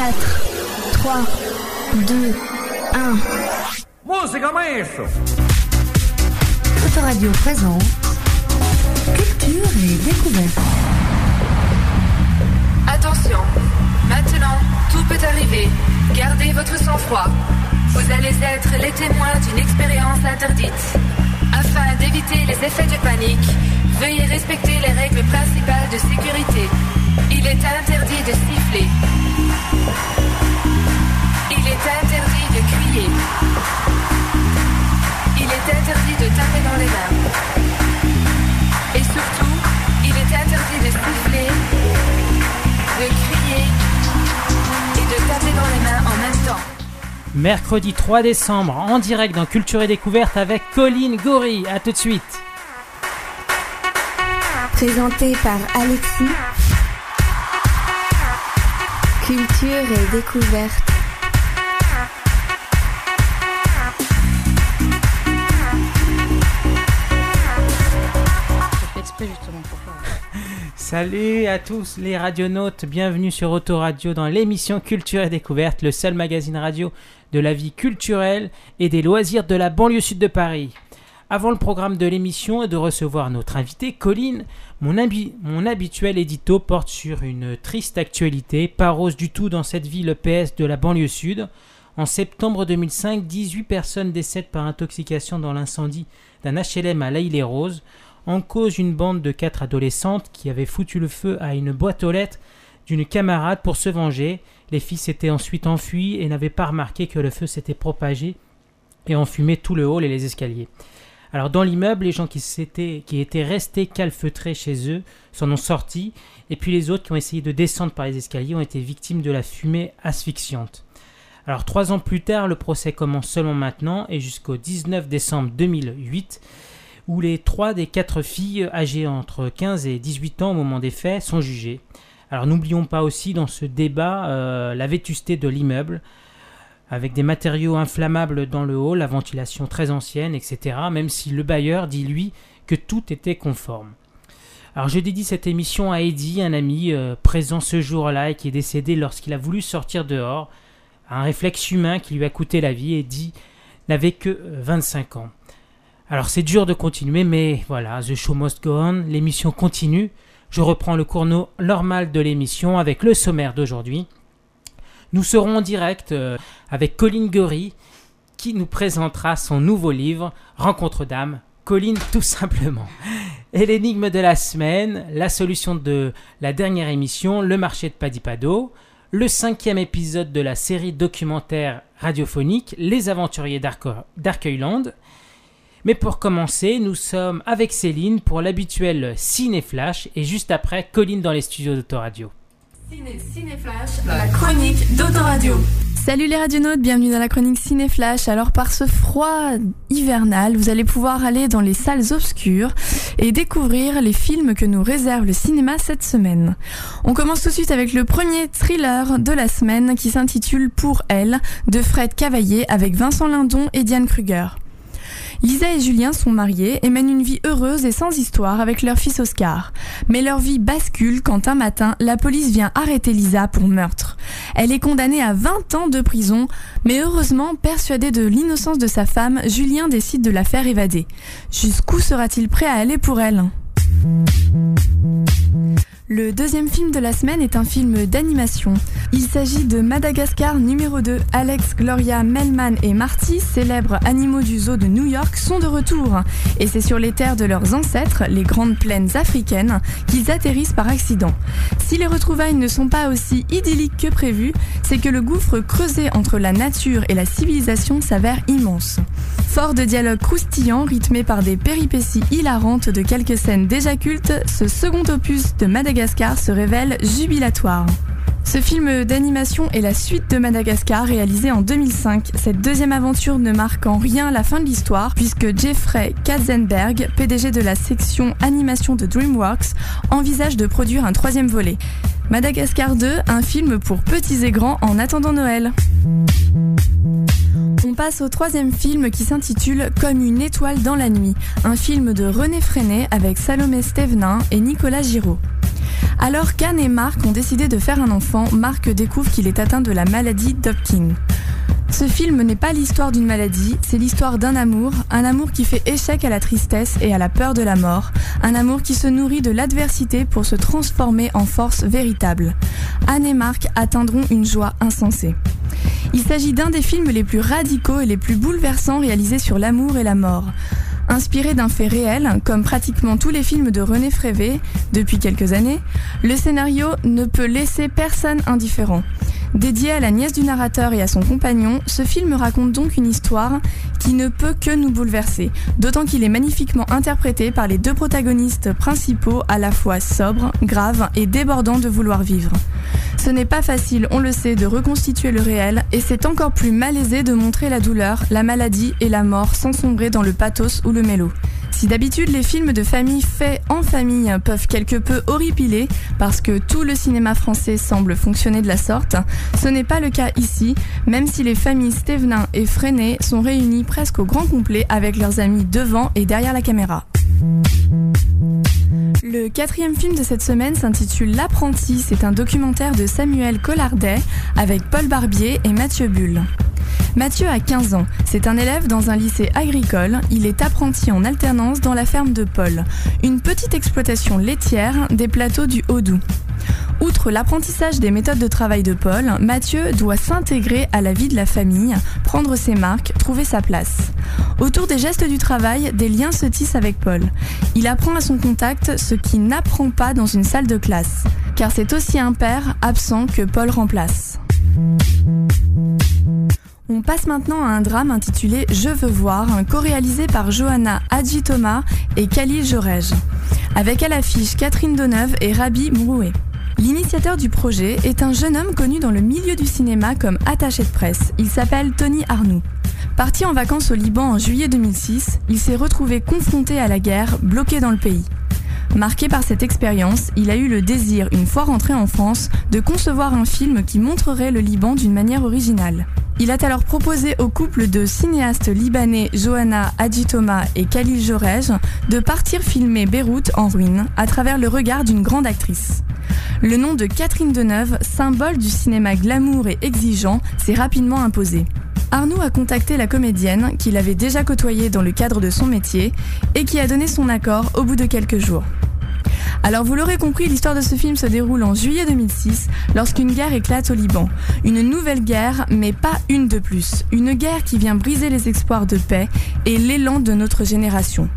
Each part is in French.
4, 3, 2, 1. Musica maestro Autoradio présente Culture et découverte. Attention, maintenant, tout peut arriver. Gardez votre sang-froid. Vous allez être les témoins d'une expérience interdite. Afin d'éviter les effets de panique, veuillez respecter les règles principales de sécurité. Il est interdit de siffler. Il est interdit de crier. Il est interdit de taper dans les mains. Et surtout, il est interdit de siffler, de crier et de taper dans les mains en même temps. Mercredi 3 décembre, en direct dans Culture et Découverte avec Colline Gori. A tout de suite. Présenté par Alexis. Culture et découverte. Salut à tous les radionautes, bienvenue sur Autoradio dans l'émission Culture et Découverte, le seul magazine radio de la vie culturelle et des loisirs de la banlieue sud de Paris. Avant le programme de l'émission et de recevoir notre invité, Colline, mon, habi- mon habituel édito porte sur une triste actualité, pas rose du tout dans cette ville PS de la banlieue sud. En septembre 2005, 18 personnes décèdent par intoxication dans l'incendie d'un HLM à l'Aïle-les-Roses. En cause une bande de quatre adolescentes qui avaient foutu le feu à une boîte aux lettres d'une camarade pour se venger. Les filles s'étaient ensuite enfuies et n'avaient pas remarqué que le feu s'était propagé et enfumé tout le hall et les escaliers. Alors dans l'immeuble, les gens qui, étaient restés calfeutrés chez eux s'en ont sortis, et puis les autres qui ont essayé de descendre par les escaliers ont été victimes de la fumée asphyxiante. Alors trois ans plus tard, le procès commence seulement maintenant et jusqu'au 19 décembre 2008, où les trois des quatre filles âgées entre 15 et 18 ans au moment des faits sont jugées. Alors n'oublions pas aussi dans ce débat euh, la vétusté de l'immeuble, avec des matériaux inflammables dans le hall, la ventilation très ancienne, etc. Même si le bailleur dit lui que tout était conforme. Alors je dédie cette émission à Eddie, un ami euh, présent ce jour-là et qui est décédé lorsqu'il a voulu sortir dehors. Un réflexe humain qui lui a coûté la vie. Eddie n'avait que euh, 25 ans. Alors c'est dur de continuer, mais voilà, The Show Must Go On, l'émission continue. Je reprends le cours no- normal de l'émission avec le sommaire d'aujourd'hui. Nous serons en direct euh, avec Colline Gory qui nous présentera son nouveau livre Rencontre d'âme. Colline tout simplement. Et l'énigme de la semaine, la solution de la dernière émission, le marché de Padipado, le cinquième épisode de la série documentaire radiophonique Les Aventuriers d'Arcueilland. Mais pour commencer, nous sommes avec Céline pour l'habituel Ciné Flash et juste après, Colline dans les studios d'Autoradio. Ciné, Cinéflash, la chronique d'Autoradio. Salut les radionautes, bienvenue dans la chronique Cinéflash. Alors par ce froid hivernal, vous allez pouvoir aller dans les salles obscures et découvrir les films que nous réserve le cinéma cette semaine. On commence tout de suite avec le premier thriller de la semaine qui s'intitule Pour elle de Fred Cavaillé avec Vincent Lindon et Diane Kruger. Lisa et Julien sont mariés et mènent une vie heureuse et sans histoire avec leur fils Oscar. Mais leur vie bascule quand un matin, la police vient arrêter Lisa pour meurtre. Elle est condamnée à 20 ans de prison, mais heureusement, persuadé de l'innocence de sa femme, Julien décide de la faire évader. Jusqu'où sera-t-il prêt à aller pour elle? Le deuxième film de la semaine est un film d'animation. Il s'agit de Madagascar numéro 2. Alex, Gloria, Melman et Marty, célèbres animaux du zoo de New York, sont de retour. Et c'est sur les terres de leurs ancêtres, les grandes plaines africaines, qu'ils atterrissent par accident. Si les retrouvailles ne sont pas aussi idylliques que prévu, c'est que le gouffre creusé entre la nature et la civilisation s'avère immense. Fort de dialogues croustillants rythmés par des péripéties hilarantes de quelques scènes déjà cultes, ce second opus de Madagascar se révèle jubilatoire. Ce film d'animation est la suite de Madagascar réalisé en 2005. Cette deuxième aventure ne marque en rien la fin de l'histoire puisque Jeffrey Katzenberg, PDG de la section animation de DreamWorks, envisage de produire un troisième volet. Madagascar 2, un film pour petits et grands en attendant Noël. On passe au troisième film qui s'intitule Comme une étoile dans la nuit, un film de René Freinet avec Salomé Stevenin et Nicolas Giraud. Alors qu'Anne et Marc ont décidé de faire un enfant, Marc découvre qu'il est atteint de la maladie d'Hopkins. Ce film n'est pas l'histoire d'une maladie, c'est l'histoire d'un amour, un amour qui fait échec à la tristesse et à la peur de la mort, un amour qui se nourrit de l'adversité pour se transformer en force véritable. Anne et Marc atteindront une joie insensée. Il s'agit d'un des films les plus radicaux et les plus bouleversants réalisés sur l'amour et la mort. Inspiré d'un fait réel, comme pratiquement tous les films de René Frévé depuis quelques années, le scénario ne peut laisser personne indifférent. Dédié à la nièce du narrateur et à son compagnon, ce film raconte donc une histoire qui ne peut que nous bouleverser, d'autant qu'il est magnifiquement interprété par les deux protagonistes principaux à la fois sobres, graves et débordants de vouloir vivre. Ce n'est pas facile, on le sait, de reconstituer le réel, et c'est encore plus malaisé de montrer la douleur, la maladie et la mort sans sombrer dans le pathos ou le mélo. Si d'habitude les films de famille faits en famille peuvent quelque peu horripiler parce que tout le cinéma français semble fonctionner de la sorte, ce n'est pas le cas ici, même si les familles Stévenin et Freinet sont réunies presque au grand complet avec leurs amis devant et derrière la caméra. Le quatrième film de cette semaine s'intitule L'apprenti. C'est un documentaire de Samuel Collardet avec Paul Barbier et Mathieu Bull. Mathieu a 15 ans. C'est un élève dans un lycée agricole. Il est apprenti en alternance dans la ferme de Paul, une petite exploitation laitière des plateaux du Haut-Doubs. Outre l'apprentissage des méthodes de travail de Paul, Mathieu doit s'intégrer à la vie de la famille, prendre ses marques, trouver sa place. Autour des gestes du travail, des liens se tissent avec Paul. Il apprend à son contact ce qu'il n'apprend pas dans une salle de classe, car c'est aussi un père absent que Paul remplace. On passe maintenant à un drame intitulé Je veux voir, co-réalisé par Johanna Adjitoma et Khalil Jorej, avec à l'affiche Catherine Deneuve et Rabi Mroué. L'initiateur du projet est un jeune homme connu dans le milieu du cinéma comme attaché de presse. Il s'appelle Tony Arnoux. Parti en vacances au Liban en juillet 2006, il s'est retrouvé confronté à la guerre, bloqué dans le pays. Marqué par cette expérience, il a eu le désir, une fois rentré en France, de concevoir un film qui montrerait le Liban d'une manière originale. Il a alors proposé au couple de cinéastes libanais Johanna Adjitoma et Khalil Jorej de partir filmer Beyrouth en ruine à travers le regard d'une grande actrice. Le nom de Catherine Deneuve, symbole du cinéma glamour et exigeant, s'est rapidement imposé. Arnaud a contacté la comédienne qu'il avait déjà côtoyée dans le cadre de son métier et qui a donné son accord au bout de quelques jours. Alors vous l'aurez compris, l'histoire de ce film se déroule en juillet 2006 lorsqu'une guerre éclate au Liban. Une nouvelle guerre, mais pas une de plus. Une guerre qui vient briser les espoirs de paix et l'élan de notre génération.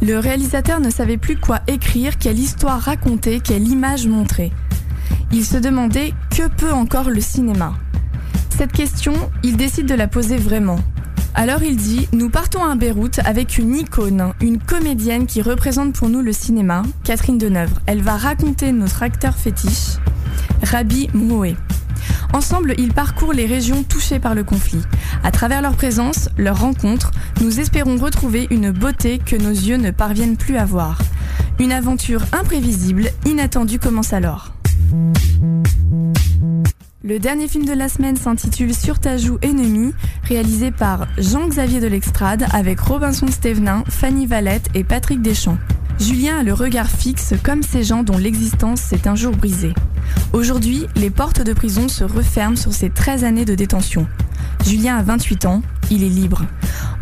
Le réalisateur ne savait plus quoi écrire, quelle histoire raconter, quelle image montrer. Il se demandait que peut encore le cinéma. Cette question, il décide de la poser vraiment. Alors il dit Nous partons à Beyrouth avec une icône, une comédienne qui représente pour nous le cinéma, Catherine Deneuve. Elle va raconter notre acteur fétiche, Rabi Moué. Ensemble, ils parcourent les régions touchées par le conflit. À travers leur présence, leur rencontre, nous espérons retrouver une beauté que nos yeux ne parviennent plus à voir. Une aventure imprévisible, inattendue commence alors. Le dernier film de la semaine s'intitule Sur ta joue ennemi, réalisé par Jean-Xavier de l'Extrade avec Robinson Stevenin, Fanny Valette et Patrick Deschamps. Julien a le regard fixe comme ces gens dont l'existence s'est un jour brisée. Aujourd'hui, les portes de prison se referment sur ses 13 années de détention. Julien a 28 ans, il est libre.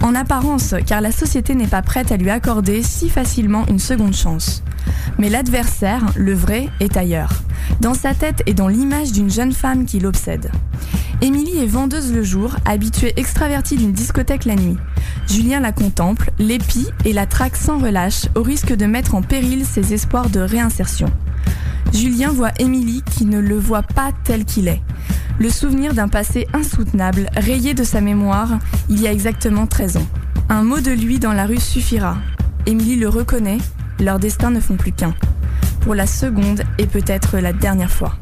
En apparence, car la société n'est pas prête à lui accorder si facilement une seconde chance. Mais l'adversaire, le vrai, est ailleurs. Dans sa tête et dans l'image d'une jeune femme qui l'obsède. Émilie est vendeuse le jour, habituée extravertie d'une discothèque la nuit. Julien la contemple, l'épie et la traque sans relâche, au risque de mettre en péril ses espoirs de réinsertion. Julien voit Émilie qui ne le voit pas tel qu'il est. Le souvenir d'un passé insoutenable, rayé de sa mémoire, il y a exactement 13 ans. Un mot de lui dans la rue suffira. Émilie le reconnaît, leurs destins ne font plus qu'un. Pour la seconde et peut-être la dernière fois.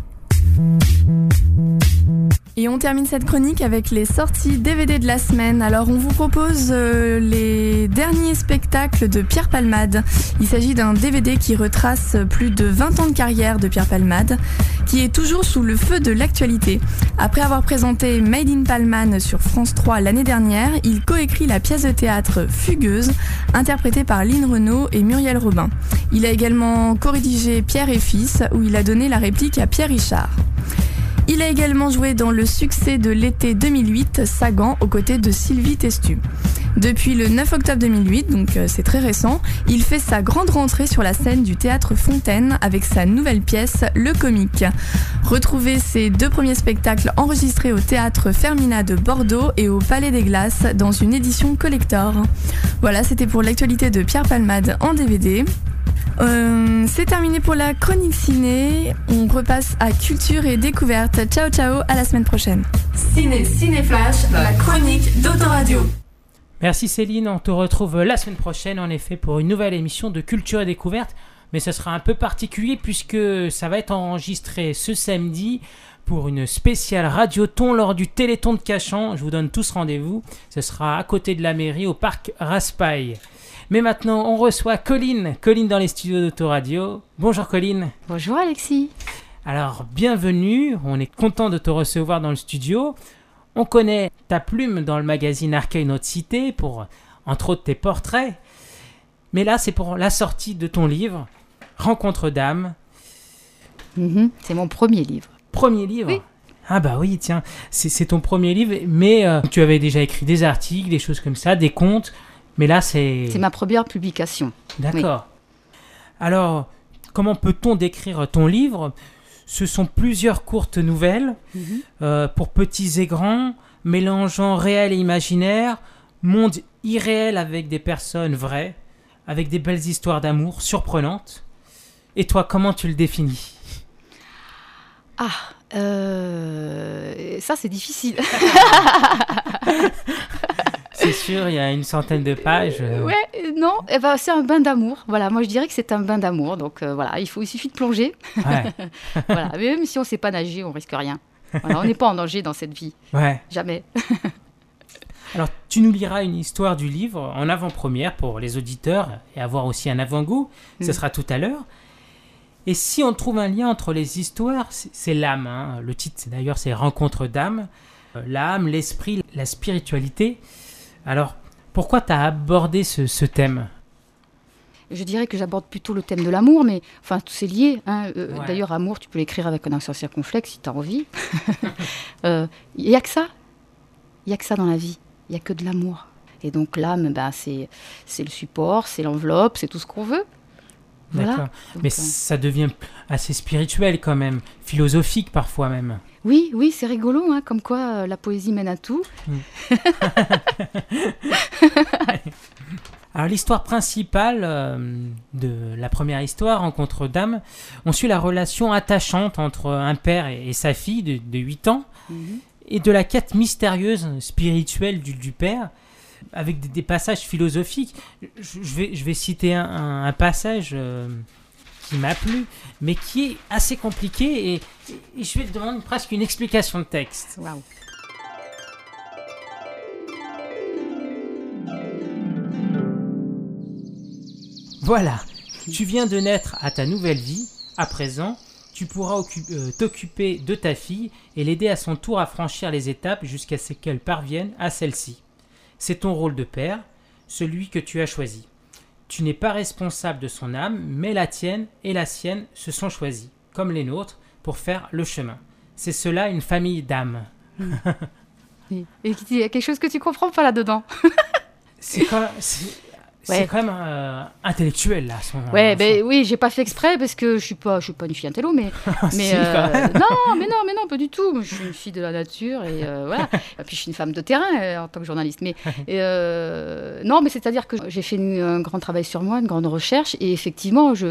Et on termine cette chronique avec les sorties DVD de la semaine. Alors on vous propose euh, les derniers spectacles de Pierre Palmade. Il s'agit d'un DVD qui retrace plus de 20 ans de carrière de Pierre Palmade, qui est toujours sous le feu de l'actualité. Après avoir présenté Made in Palman sur France 3 l'année dernière, il coécrit la pièce de théâtre Fugueuse, interprétée par Lynn Renault et Muriel Robin. Il a également co-rédigé Pierre et Fils, où il a donné la réplique à Pierre Richard. Il a également joué dans le succès de l'été 2008, Sagan, aux côtés de Sylvie Testu. Depuis le 9 octobre 2008, donc euh, c'est très récent, il fait sa grande rentrée sur la scène du théâtre Fontaine avec sa nouvelle pièce Le Comique. Retrouvez ses deux premiers spectacles enregistrés au théâtre Fermina de Bordeaux et au Palais des Glaces dans une édition collector. Voilà, c'était pour l'actualité de Pierre Palmade en DVD. Euh, c'est terminé pour la chronique ciné. On repasse à culture et découverte. Ciao ciao, à la semaine prochaine. Ciné Ciné Flash, la chronique d'Autoradio. Merci Céline, on te retrouve la semaine prochaine en effet pour une nouvelle émission de culture et découverte. Mais ce sera un peu particulier puisque ça va être enregistré ce samedi pour une spéciale radioton lors du Téléthon de Cachan. Je vous donne tous rendez-vous. Ce sera à côté de la mairie au parc Raspail. Mais maintenant, on reçoit Colline. Colline dans les studios d'Autoradio. Bonjour Colline. Bonjour Alexis. Alors, bienvenue. On est content de te recevoir dans le studio. On connaît ta plume dans le magazine Arcueil Notre Cité pour, entre autres, tes portraits. Mais là, c'est pour la sortie de ton livre, Rencontre d'âme. Mhm, c'est mon premier livre. Premier livre? Oui. Ah bah oui, tiens, c'est c'est ton premier livre, mais euh, tu avais déjà écrit des articles, des choses comme ça, des contes, mais là c'est... C'est ma première publication. D'accord. Alors, comment peut-on décrire ton livre? Ce sont plusieurs courtes nouvelles Mhm. euh, pour petits et grands, mélangeant réel et imaginaire, monde irréel avec des personnes vraies, avec des belles histoires d'amour surprenantes. Et toi, comment tu le définis? Ah, euh, ça c'est difficile. C'est sûr, il y a une centaine de pages. euh, ouais, euh, non, eh ben, c'est un bain d'amour. Voilà, moi je dirais que c'est un bain d'amour. Donc euh, voilà, il, faut, il suffit de plonger. ouais, voilà, mais même si on ne sait pas nager, on risque rien. Voilà, on n'est pas en danger dans cette vie, ouais. jamais. Alors, tu nous liras une histoire du livre en avant-première pour les auditeurs et avoir aussi un avant-goût. Ce Mm. sera tout à l'heure. Et si on trouve un lien entre les histoires, c'est l'âme. hein. Le titre, d'ailleurs, c'est Rencontre d'âme. L'âme, l'esprit, la spiritualité. Alors, pourquoi tu as abordé ce, ce thème Je dirais que j'aborde plutôt le thème de l'amour, mais enfin, tout c'est lié. hein. Euh, Ouais. D'ailleurs, amour, tu peux l'écrire avec un accent circonflexe si tu as envie. Il n'y a que ça. Il n'y a que ça dans la vie. Il n'y a que de l'amour. Et donc l'âme, ben, c'est c'est le support, c'est l'enveloppe, c'est tout ce qu'on veut. Voilà. D'accord. Donc, Mais euh, ça devient assez spirituel quand même, philosophique parfois même. Oui, oui, c'est rigolo, hein, comme quoi euh, la poésie mène à tout. Alors l'histoire principale euh, de la première histoire, Rencontre d'âme, on suit la relation attachante entre un père et, et sa fille de, de 8 ans et de la quête mystérieuse spirituelle du, du père avec des, des passages philosophiques. Je, je vais, je vais citer un, un- un passage euh, qui m'a plu, mais qui est assez compliqué et, et je vais te demander presque une explication de texte. Voilà, tu viens de naître à ta nouvelle vie. À présent, tu pourras euh, t'occuper de ta fille et l'aider à son tour à franchir les étapes jusqu'à ce qu'elle parvienne à celle-ci. C'est ton rôle de père, celui que tu as choisi. Tu n'es pas responsable de son âme, mais la tienne et la sienne se sont choisies, comme les nôtres, pour faire le chemin. C'est cela une famille d'âmes. Et et il y a quelque chose que tu comprends pas là-dedans. C'est quand, c'est, Ouais. quand même euh, intellectuel là. Ouais, ben oui, j'ai pas fait exprès parce que je suis pas, je suis pas une fille intello, mais mais Si, euh, non, mais non, mais non, pas du tout. Moi, Je suis une fille de la nature et euh, voilà. Et puis je suis une femme de terrain en tant que journaliste. Mais et, non, mais c'est-à-dire que j'ai fait une- un grand travail sur moi, une grande recherche, et effectivement, je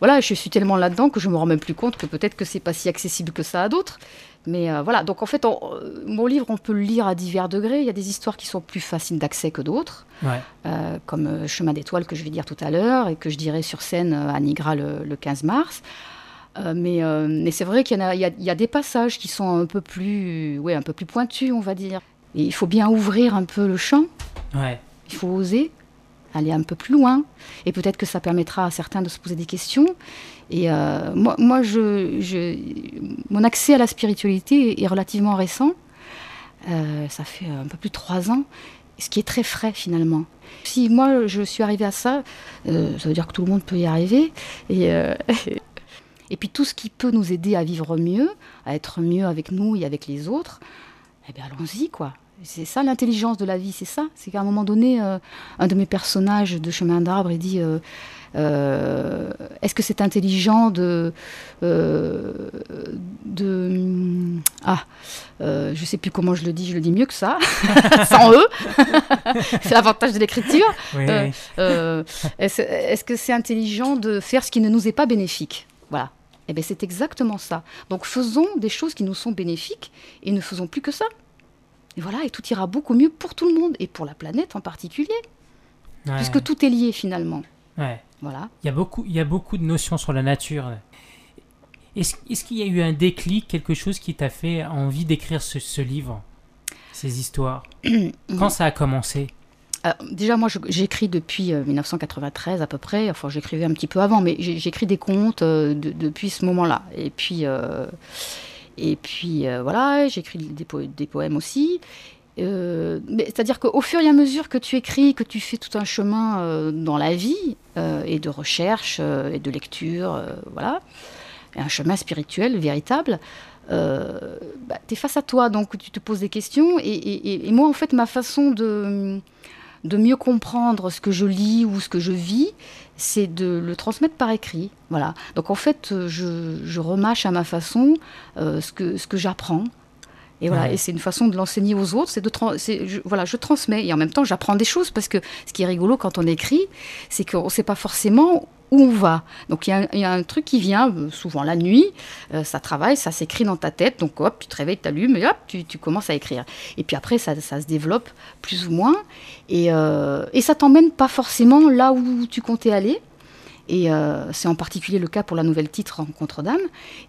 voilà, je suis tellement là-dedans que je me rends même plus compte que peut-être que c'est pas si accessible que ça à d'autres. Mais euh, voilà, donc en fait, on- euh, mon livre, on peut le lire à divers degrés. Il y a des histoires qui sont plus faciles d'accès que d'autres Ouais. euh, comme Chemin d'étoiles que je vais dire tout à l'heure et que je dirai sur scène à Nigra le, le 15 mars. Euh, mais mais c'est vrai qu'il y, a, y, y des passages qui sont un peu plus, ouais, un peu plus pointus, on va dire. Et il faut bien ouvrir un peu le champ. Ouais. Il faut oser aller un peu plus loin. Et peut-être que ça permettra à certains de se poser des questions. Et euh, moi, moi je, je- mon accès à la spiritualité est relativement récent. Euh, ça fait un peu plus de trois ans, ce qui est très frais finalement. Si moi je suis arrivée à ça, euh, ça veut dire que tout le monde peut y arriver. Et, et puis tout ce qui peut nous aider à vivre mieux, à être mieux avec nous et avec les autres, eh bien allons-y quoi. C'est ça l'intelligence de la vie, c'est ça. C'est qu'à un moment donné, un de mes personnages de Chemin d'Arbre, il dit Est-ce que c'est intelligent de. euh, de ah, euh, je sais plus comment je le dis, je le dis mieux que ça, sans eux. c'est l'avantage de l'écriture. Oui, Euh. Euh, Est-ce est-ce que c'est intelligent de faire ce qui ne nous est pas bénéfique? Voilà. Eh bien, c'est exactement ça. Donc, faisons des choses qui nous sont bénéfiques et ne faisons plus que ça. Et voilà, et tout ira beaucoup mieux pour tout le monde et pour la planète en particulier, Ouais. puisque tout est lié finalement. Ouais. Voilà. Il y, a beaucoup, il y a beaucoup de notions sur la nature. Est-ce qu'il y a eu un déclic, quelque chose qui t'a fait envie d'écrire ce, ce livre, ces histoires Quand ça a commencé Euh, déjà, moi, j'écris depuis euh, 1993 à peu près. Enfin, j'écrivais un petit peu avant, mais j'écris des contes euh, de- depuis ce moment-là. Et puis, euh, et puis euh, voilà, j'écris des, po- des poèmes aussi. Euh, C'est-à-dire qu'au fur et à mesure que tu écris, que tu fais tout un chemin euh, dans la vie, euh, et de recherche, et de lecture, voilà, et un chemin spirituel véritable, bah, tu es face à toi, donc tu te poses des questions. Et, moi, en fait, ma façon de, mieux comprendre ce que je lis ou ce que je vis, c'est de le transmettre par écrit. Voilà. Donc en fait, je, remâche à ma façon ce que j'apprends. Et voilà, Ouais. et c'est une façon de l'enseigner aux autres, c'est de je, voilà, je transmets et en même temps j'apprends des choses parce que ce qui est rigolo quand on écrit, c'est qu'on ne sait pas forcément où on va. Donc il y, a un- il y a un truc qui vient, euh, souvent la nuit, euh, ça travaille, ça s'écrit dans ta tête, donc hop, tu te réveilles, tu allumes et hop, tu, tu commences à écrire. Et puis après, ça, ça se développe plus ou moins et, euh, et ça t'emmène pas forcément là où tu comptais aller. Et euh, c'est en particulier le cas pour la nouvelle titre Rencontre d'âme.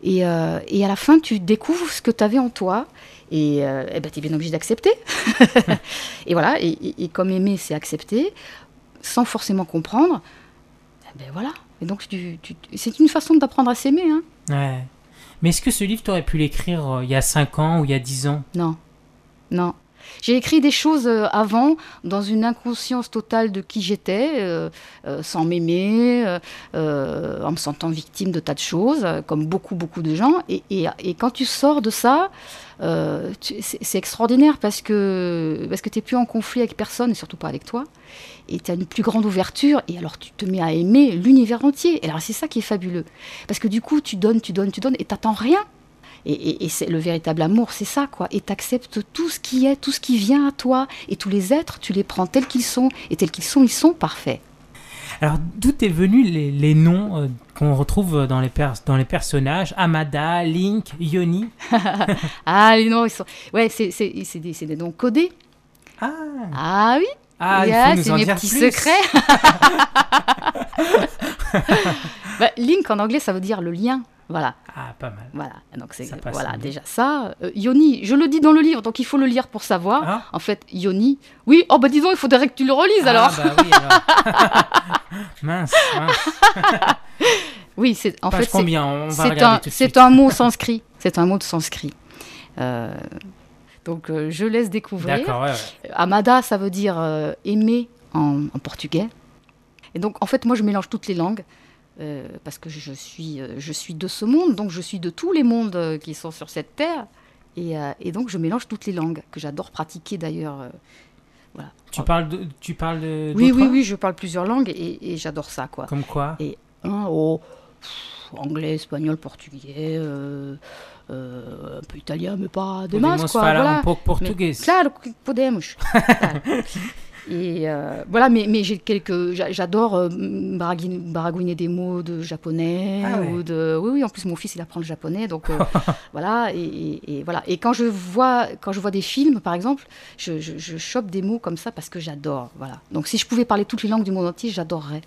Et, et à la fin, tu découvres ce que tu avais en toi. Et, euh, eh ben, tu es bien obligé d'accepter. et voilà, et, et- et comme aimer, c'est accepter, sans forcément comprendre. Eh ben voilà. Et donc, tu- tu- c'est une façon d'apprendre à s'aimer. Hein. Ouais. Mais est-ce que ce livre, tu aurais pu l'écrire euh, il y a 5 ans ou il y a 10 ans? Non, non. J'ai écrit des choses euh, avant dans une inconscience totale de qui j'étais, euh, euh, sans m'aimer, en me sentant victime de tas de choses, comme beaucoup, beaucoup de gens. Et, quand tu sors de ça, c'est extraordinaire parce que, parce que tu n'es plus en conflit avec personne, et surtout pas avec toi. Et tu as une plus grande ouverture, et alors tu te mets à aimer l'univers entier. Et alors c'est ça qui est fabuleux. Parce que du coup, tu donnes, tu donnes, tu donnes, et t'attends rien. Et, et- et c'est le véritable amour, c'est ça, quoi. Et t'acceptes tout ce qui est, tout ce qui vient à toi. Et tous les êtres, tu les prends tels qu'ils sont. Et tels qu'ils sont, ils sont parfaits. Alors, d'où est venu les, les noms euh, qu'on retrouve dans les, dans les personnages? Amada, Link, Yoni? Ah, les noms, ils sont. Ouais, c'est des, des noms codés. Ah, Ah oui ah il Yeah, c'est mes petits plus. secrets. Bah, link en anglais, ça veut dire le lien. Voilà, Ah, pas mal. voilà. Donc c'est voilà déjà ça. Euh, Yoni, je le dis dans le livre, donc il faut le lire pour savoir. Ah. En fait, Yoni. Oui, oh bah disons, il faudrait que tu le relises alors. Ah, bah oui, alors. mince, mince. Oui, c'est en Page fait c'est- combien? Un, c'est un mot sanskrit. C'est un mot de sanskrit. Euh, donc euh, je laisse découvrir. D'accord, ouais, ouais. Amada, ça veut dire aimer en, en portugais. Et donc en fait, moi je mélange toutes les langues. Euh, parce que je suis, euh, je suis de ce monde, donc je suis de tous les mondes euh, qui sont sur cette terre. Et, et donc je mélange toutes les langues, que j'adore pratiquer d'ailleurs. voilà. Tu parles de. Tu parles de Oui, oui, oui, je parle plusieurs langues et, et j'adore ça, quoi. Comme quoi Et oh, pff, anglais, espagnol, portugais, euh, un peu italien, mais pas Podemos masses, quoi. Voilà. um pouco Mais, português. claro, que podemos. Et euh, voilà, mais, mais j'ai quelques. j'a- J'adore euh, baragouiner des mots de japonais. Ah ouais. ou de, oui, oui, en plus, mon fils, il apprend le japonais. Donc, euh, voilà. Et, et- et voilà. Et quand je, vois, quand je vois des films, par exemple, je, je, je chope des mots comme ça parce que j'adore. Voilà. Donc, si je pouvais parler toutes les langues du monde entier, j'adorerais.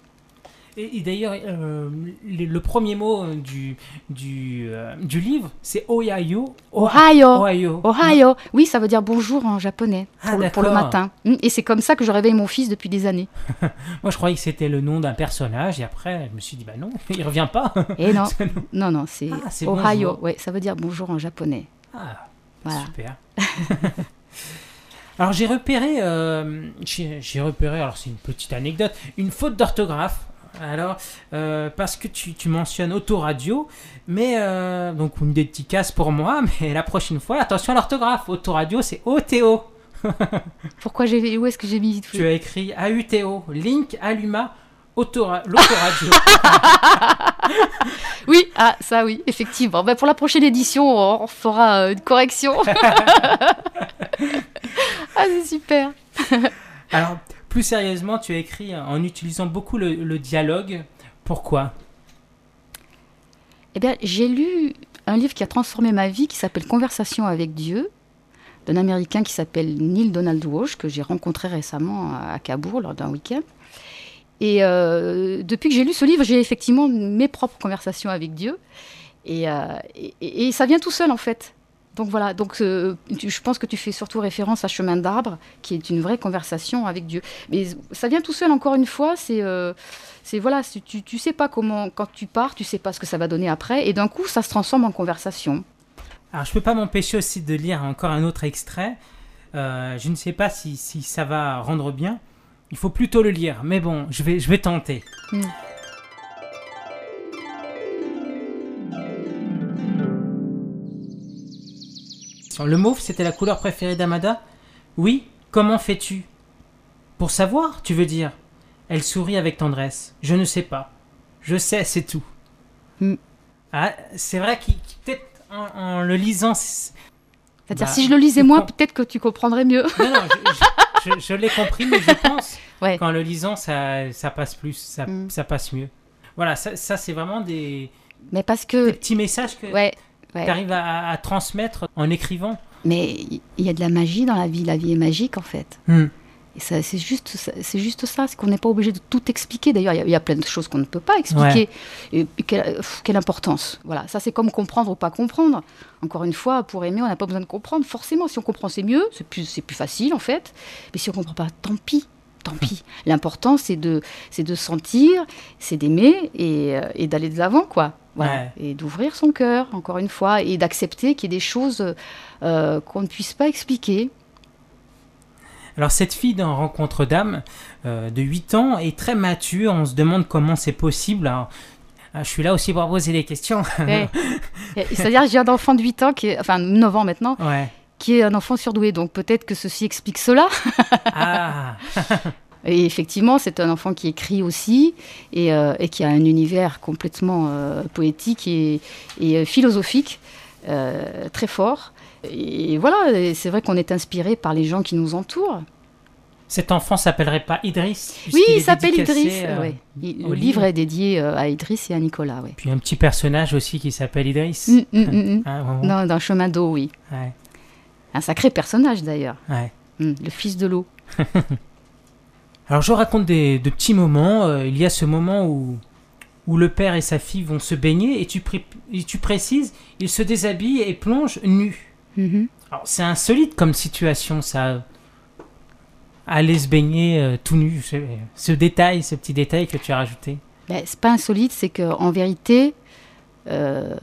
Et, et d'ailleurs, euh, le, le premier mot du, du, euh, du livre, c'est Ohio. Ohio. Ohio. Ohio. Oui, ça veut dire bonjour en japonais Ah, pour, le- pour le d'accord. matin. Mm, Et c'est comme ça que je réveille mon fils depuis des années. Moi, je croyais que c'était le nom d'un personnage, et après, je me suis dit, bah non, il revient pas. Et non, non, non, c'est Ah, Ohio. Ouais, ça veut dire bonjour en japonais. Ah, Voilà. super. alors, j'ai repéré, euh, j'ai repéré, alors c'est une petite anecdote, une faute d'orthographe. Alors, euh, parce que tu, tu mentionnes autoradio, mais euh, donc une dédicace pour moi, mais la prochaine fois, attention à l'orthographe. Autoradio, c'est OTO. Pourquoi j'ai où est-ce que j'ai mis Tu as écrit AUTO, Link, Aluma, autora- l'autoradio. Oui, ah ça oui, effectivement. Ben, pour la prochaine édition, on fera euh, une correction. ah c'est super. alors, plus sérieusement, tu as écrit en utilisant beaucoup le, dialogue. Pourquoi? Eh bien, j'ai lu un livre qui a transformé ma vie qui s'appelle Conversation avec Dieu d'un Américain qui s'appelle Neil Donald Walsh que j'ai rencontré récemment à Cabourg lors d'un week-end. Et euh, depuis que j'ai lu ce livre, j'ai effectivement mes propres conversations avec Dieu. Et, euh, ça vient tout seul en fait. Donc voilà, donc euh, tu- je pense que tu fais surtout référence à Chemin d'arbre, qui est une vraie conversation avec Dieu. Mais ça vient tout seul, encore une fois, c'est euh, c'est voilà, tu, tu sais pas comment, quand tu pars, tu sais pas ce que ça va donner après, et d'un coup, ça se transforme en conversation. Alors, je peux pas m'empêcher aussi de lire encore un autre extrait. Euh, je ne sais pas si, si ça va rendre bien. Il faut plutôt le lire, mais bon, je vais, je vais tenter. Le mauve, c'était la couleur préférée d'Amada Oui, comment fais-tu? Pour savoir, tu veux dire Elle sourit avec tendresse. Je ne sais pas. Je sais, c'est tout. Mm. Ah, c'est vrai qu'il qu'il- peut-être en, en le lisant, c'est- C'est-à-dire, Bah, si je le lisais je moi, comprends. peut-être que tu comprendrais mieux. non, non, je, je- je- je l'ai compris, mais je pense Ouais. qu'en le lisant, ça, ça passe plus, ça, Mm. ça passe mieux. Voilà, ça, ça, c'est vraiment des, Mais parce des que, petits messages que ouais, ouais. tu arrives à, à transmettre en écrivant. mais il y a de la magie dans la vie. La vie est magique, en fait. Et ça, c'est juste, ça- c'est juste ça, c'est qu'on n'est pas obligé de tout expliquer. D'ailleurs, il y a- il y, a plein de choses qu'on ne peut pas expliquer. Et, et quelle, pff, quelle importance. Voilà, ça c'est comme comprendre ou pas comprendre. Encore une fois, pour aimer, on n'a pas besoin de comprendre. Forcément, si on comprend, c'est mieux, c'est plus, c'est plus facile en fait. Mais si on comprend pas, tant pis. Tant pis. L'important, c'est de, c'est de sentir, c'est d'aimer et, euh, et d'aller de l'avant, quoi. Voilà. Ouais. Et d'ouvrir son cœur, encore une fois, et d'accepter qu'il y ait des choses euh, qu'on ne puisse pas expliquer. Alors, cette fille dans Rencontre d'âme euh, de 8 ans est très mature. On se demande comment c'est possible. Alors, ah, je suis là aussi pour poser des questions. Ouais. Et- C'est-à-dire, j'ai un enfant de 8 ans, qui est, enfin 9 ans maintenant, ouais. qui est un enfant surdoué. Donc peut-être que ceci explique cela. Ah, Et effectivement, c'est un enfant qui écrit aussi et, euh, et qui a un univers complètement euh, poétique et, et, euh, philosophique euh, très fort. Et voilà, c'est vrai qu'on est inspiré par les gens qui nous entourent. cet enfant s'appellerait pas Idriss Oui, il s'appelle Idriss. euh, ouais. Il- au le livre. est dédié à Idriss et à Nicolas. Ouais. Puis un petit personnage aussi qui s'appelle Idriss. Mm, mm, mm, mm. Dans, dans Chemin d'eau, oui. Ouais, Un sacré personnage d'ailleurs. Mm, le fils de l'eau. Alors je raconte des, de petits moments. Euh, il y a ce moment où, où le père et sa fille vont se baigner et tu, pré- et tu précises, ils se déshabillent et plongent nus. Mhm. Alors c'est insolite comme situation ça. Aller se baigner euh, tout nu. Ce, ce détail, ce petit détail que tu as rajouté. Ben, c'est pas insolite, c'est qu'en vérité, euh,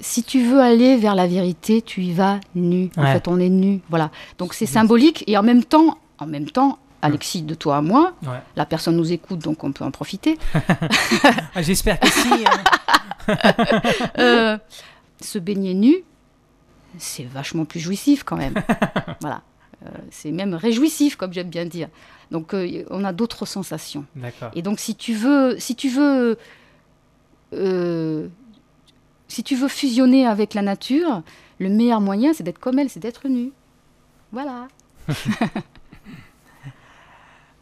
si tu veux aller vers la vérité, tu y vas nu. En fait, on est nu. Voilà. Donc c'est symbolique et en même temps, en même temps, Alexis, de toi à moi, Ouais. la personne nous écoute, donc on peut en profiter. Ah, J'espère que si. hein. Euh, se baigner nu, c'est vachement plus jouissif quand même. voilà. Euh, c'est même réjouissif, comme j'aime bien dire. Donc euh, on a d'autres sensations. Et donc, si tu veux, si tu veux, euh, si tu veux fusionner avec la nature, le meilleur moyen, c'est d'être comme elle, c'est d'être nu. Voilà.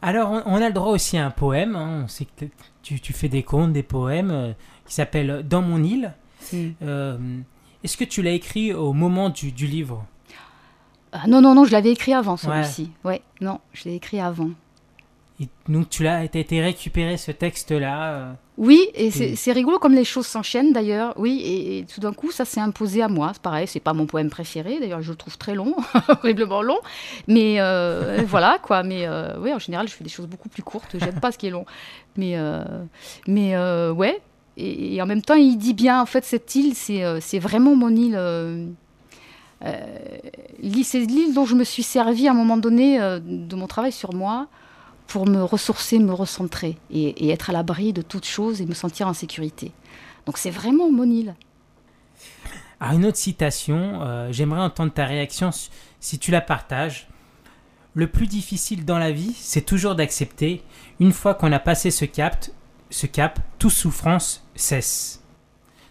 Alors, on, on a le droit aussi à un poème. hein. On sait que tu, tu fais des contes, des poèmes euh, qui s'appellent Dans mon île. Euh, Est-ce que tu l'as écrit au moment du, du livre? Ah, non, non, non, je l'avais écrit avant celui-ci. Ouais. non, je l'ai écrit avant. Et donc tu l'as, été récupérer ce texte-là. euh, Oui, et c'est rigolo comme les choses s'enchaînent d'ailleurs. Oui, et, et tout d'un coup, ça s'est imposé à moi. C'est pareil, c'est pas mon poème préféré. D'ailleurs, je le trouve très long, horriblement long. Mais euh, voilà, quoi. Mais euh, oui, en général, je fais des choses beaucoup plus courtes. J'aime pas ce qui est long. Mais, euh, mais ouais. Et, et en même temps, il dit bien, en fait, cette île, c'est vraiment mon île. c'est l'île dont je me suis servi à un moment donné de mon travail sur moi pour me ressourcer, me recentrer et, être à l'abri de toute chose et me sentir en sécurité. Donc c'est vraiment mon île. Alors une autre citation, euh, j'aimerais entendre ta réaction si tu la partages. Le plus difficile dans la vie, c'est toujours d'accepter, une fois qu'on a passé ce cap, ce cap, toute souffrance cesse.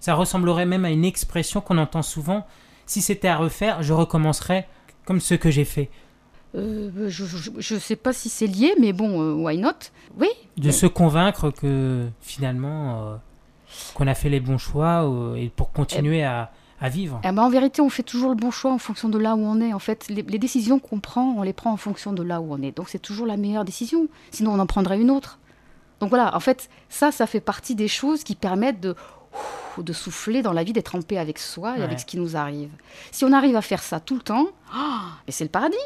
Ça ressemblerait même à une expression qu'on entend souvent. Si c'était à refaire, je recommencerais comme ce que j'ai fait. Euh, je ne sais pas si c'est lié, mais bon, euh, why not? Oui, De se convaincre que finalement, euh, qu'on a fait les bons choix et pour continuer à, à vivre. Eh ben, en vérité, on fait toujours le bon choix en fonction de là où on est. En fait, les, les décisions qu'on prend, on les prend en fonction de là où on est. Donc c'est toujours la meilleure décision. Sinon, on en prendrait une autre. Donc voilà, en fait, ça, ça fait partie des choses qui permettent de, de souffler dans la vie, d'être en paix avec soi et Ouais. avec ce qui nous arrive. Si on arrive à faire ça tout le temps, mais c'est le paradis.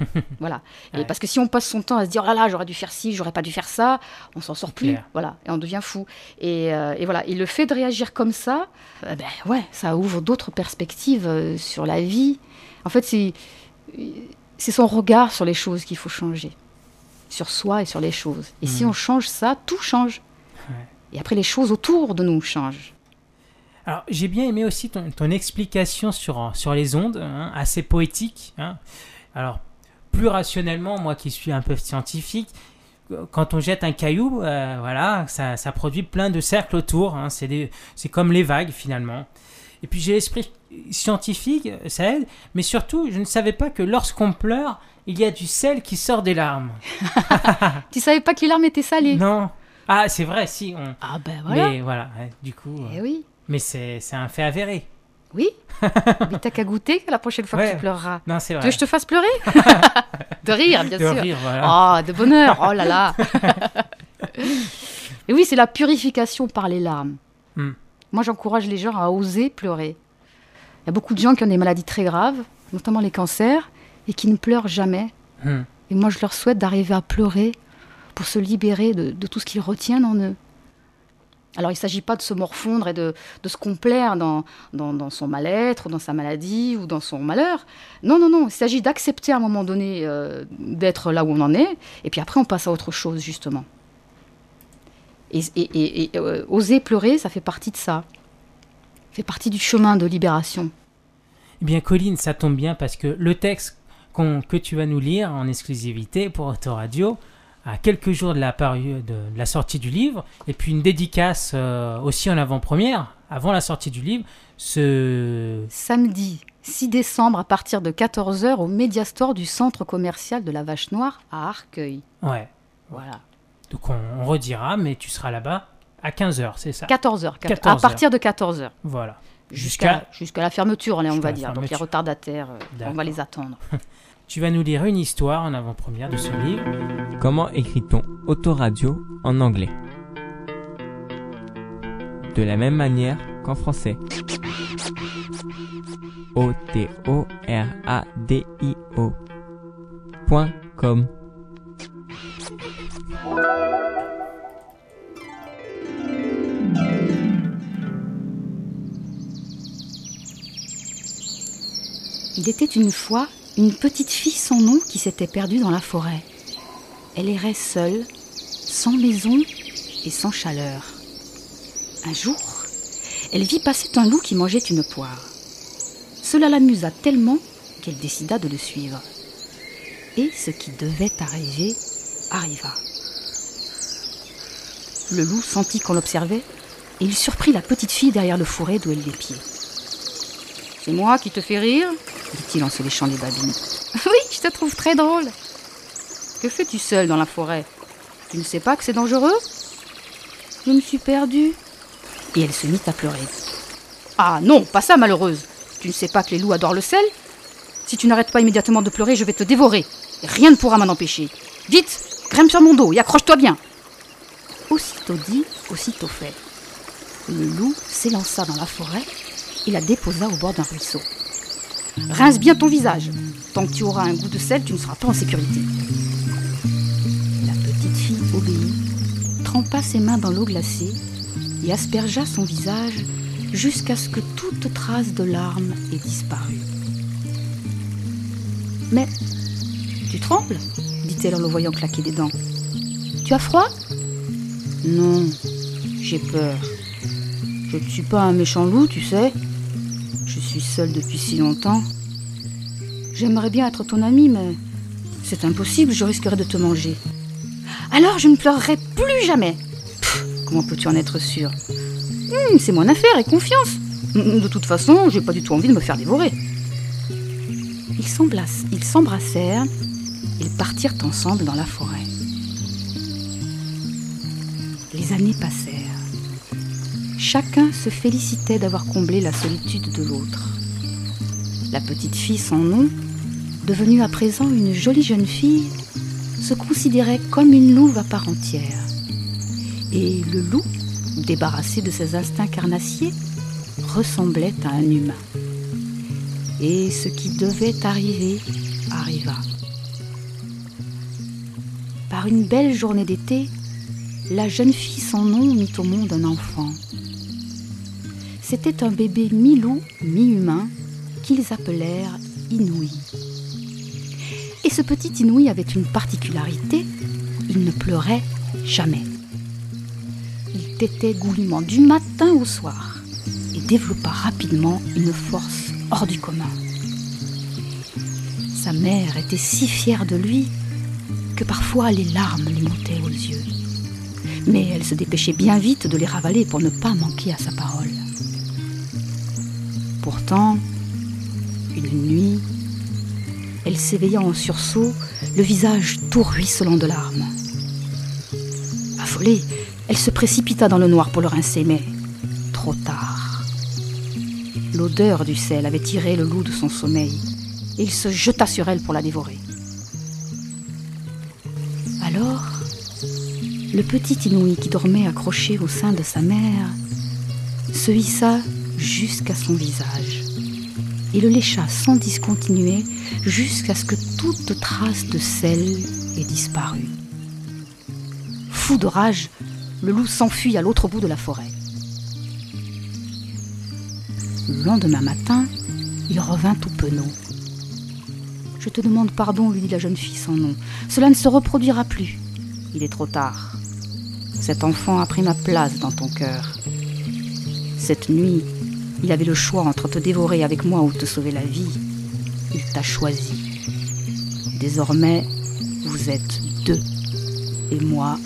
voilà. Et parce que si on passe son temps à se dire, oh là là, j'aurais dû faire ci, j'aurais pas dû faire ça, on s'en sort plus. Voilà. Et on devient fou. Et, euh, et voilà. Et le fait de réagir comme ça, euh, ben ouais, ça ouvre d'autres perspectives euh, sur la vie. En fait, c'est c'est son regard sur les choses qu'il faut changer, sur soi et sur les choses. Et si Mm. on change ça, tout change. Ouais. Et après, les choses autour de nous changent. Alors, j'ai bien aimé aussi ton, ton explication sur, sur les ondes, hein, assez poétique. hein. Alors, plus rationnellement, moi qui suis un peu scientifique, euh, quand on jette un caillou, euh, voilà, ça, ça produit plein de cercles autour. hein. c'est comme les vagues finalement. Et puis j'ai l'esprit scientifique, euh, ça aide, mais surtout, je ne savais pas que lorsqu'on pleure, il y a du sel qui sort des larmes. Tu savais pas que les larmes étaient salées? Non. Ah, c'est vrai, si. On... Ah ben voilà. Mais voilà, du coup. euh, Eh oui. Mais c'est c'est un fait avéré. Oui. mais t'as qu'à goûter la prochaine fois que tu pleureras. Non, c'est Tu veux que je te fasse pleurer De rire, bien de sûr. rire, voilà. Oh, de bonheur. Oh là là. Et oui, c'est la purification par les larmes. Hmm. Moi, j'encourage les gens à oser pleurer. Il y a beaucoup de gens qui ont des maladies très graves, notamment les cancers, et qui ne pleurent jamais. Hmm. Et moi, je leur souhaite d'arriver à pleurer pour se libérer de, de tout ce qu'ils retiennent en eux. Alors, il ne s'agit pas de se morfondre et de, se complaire dans, son mal-être, dans sa maladie ou dans son malheur. Non, non, non, il s'agit d'accepter à un moment donné euh, d'être là où on en est, et puis après, on passe à autre chose, justement. Et, euh, oser pleurer, ça fait partie de ça. Ça fait partie du chemin de libération. Eh bien, Colline, ça tombe bien parce que le texte que tu vas nous lire en exclusivité pour Autoradio, à quelques jours de la, paru- de la sortie du livre, et puis une dédicace euh, aussi en avant-première, avant la sortie du livre, ce... Samedi 6 décembre à partir de 14h au Mediastore du centre commercial de la Vache Noire à Arcueil. Ouais, Voilà. donc on, on redira, mais tu seras là-bas à 15h, c'est ça? 14h. À 14 partir de 14h. Voilà. Jusqu'à jusqu'à la fermeture, allez, on va dire. Donc les retardataires, euh, on va les attendre. Tu vas nous lire une histoire en avant-première de ce livre. Comment écrit-on autoradio en anglais? De la même manière qu'en français. O-T-O-R-A-D-I-O. Point com. Il était une fois une petite fille sans nom qui s'était perdue dans la forêt. Elle errait seule, sans maison et sans chaleur. Un jour, elle vit passer un loup qui mangeait une poire. Cela l'amusa tellement qu'elle décida de le suivre. Et ce qui devait arriver arriva. Le loup sentit qu'on l'observait et il surprit la petite fille derrière le fourré d'où elle l'épiait. C'est moi qui te fais rire? Dit-il en se léchant les babines. Oui, je te trouve très drôle. Que fais-tu seule dans la forêt? Tu ne sais pas que c'est dangereux? Je me suis perdue. Et elle se mit à pleurer. Ah non, pas ça, malheureuse. Tu ne sais pas que les loups adorent le sel? Si tu n'arrêtes pas immédiatement de pleurer, je vais te dévorer. Rien ne pourra m'en empêcher. Vite, grimpe sur mon dos et accroche-toi bien. Aussitôt dit, aussitôt fait. Le loup s'élança dans la forêt et la déposa au bord d'un ruisseau. Rince bien ton visage. Tant que tu auras un goût de sel, tu ne seras pas en sécurité. La petite fille obéit, trempa ses mains dans l'eau glacée et aspergea son visage jusqu'à ce que toute trace de larmes ait disparu. Mais tu trembles dit-elle en le voyant claquer des dents. Tu as froid? Non, j'ai peur. Je ne suis pas un méchant loup, tu sais. Suis seule depuis si longtemps. J'aimerais bien être ton ami, mais c'est impossible, je risquerais de te manger. Alors je ne pleurerai plus jamais. Comment peux-tu en être sûr Hmm, C'est mon affaire et confiance. De toute façon, j'ai pas du tout envie de me faire dévorer. Ils s'embrassèrent, ils partirent ensemble dans la forêt. Les années passèrent. Chacun se félicitait d'avoir comblé la solitude de l'autre. La petite fille sans nom, devenue à présent une jolie jeune fille, se considérait comme une louve à part entière. Et le loup, débarrassé de ses instincts carnassiers, ressemblait à un humain. Et ce qui devait arriver arriva. Par une belle journée d'été, la jeune fille sans nom mit au monde un enfant. C'était un bébé mi-loup, mi-humain, qu'ils appelèrent Inouï. Et ce petit Inouï avait une particularité, il ne pleurait jamais. Il tétait goulûment du matin au soir et développa rapidement une force hors du commun. Sa mère était si fière de lui que parfois les larmes lui montaient aux yeux. Mais elle se dépêchait bien vite de les ravaler pour ne pas manquer à sa parole. Une nuit, elle s'éveilla en sursaut, le visage tout ruisselant de larmes. Affolée, elle se précipita dans le noir pour le rincer, mais trop tard. L'odeur du sel avait tiré le loup de son sommeil, et il se jeta sur elle pour la dévorer. Alors, le petit Inouï qui dormait accroché au sein de sa mère se hissa jusqu'à son visage et le lécha sans discontinuer jusqu'à ce que toute trace de sel ait disparu. Fou de rage, le loup s'enfuit à l'autre bout de la forêt. Le lendemain matin, il revint tout penaud. Je te demande pardon, lui dit la jeune fille sans nom. Cela ne se reproduira plus. Il est trop tard. Cet enfant a pris ma place dans ton cœur. Cette nuit, il avait le choix entre te dévorer avec moi ou te sauver la vie. Il t'a choisi. Désormais, vous êtes deux. Et moi,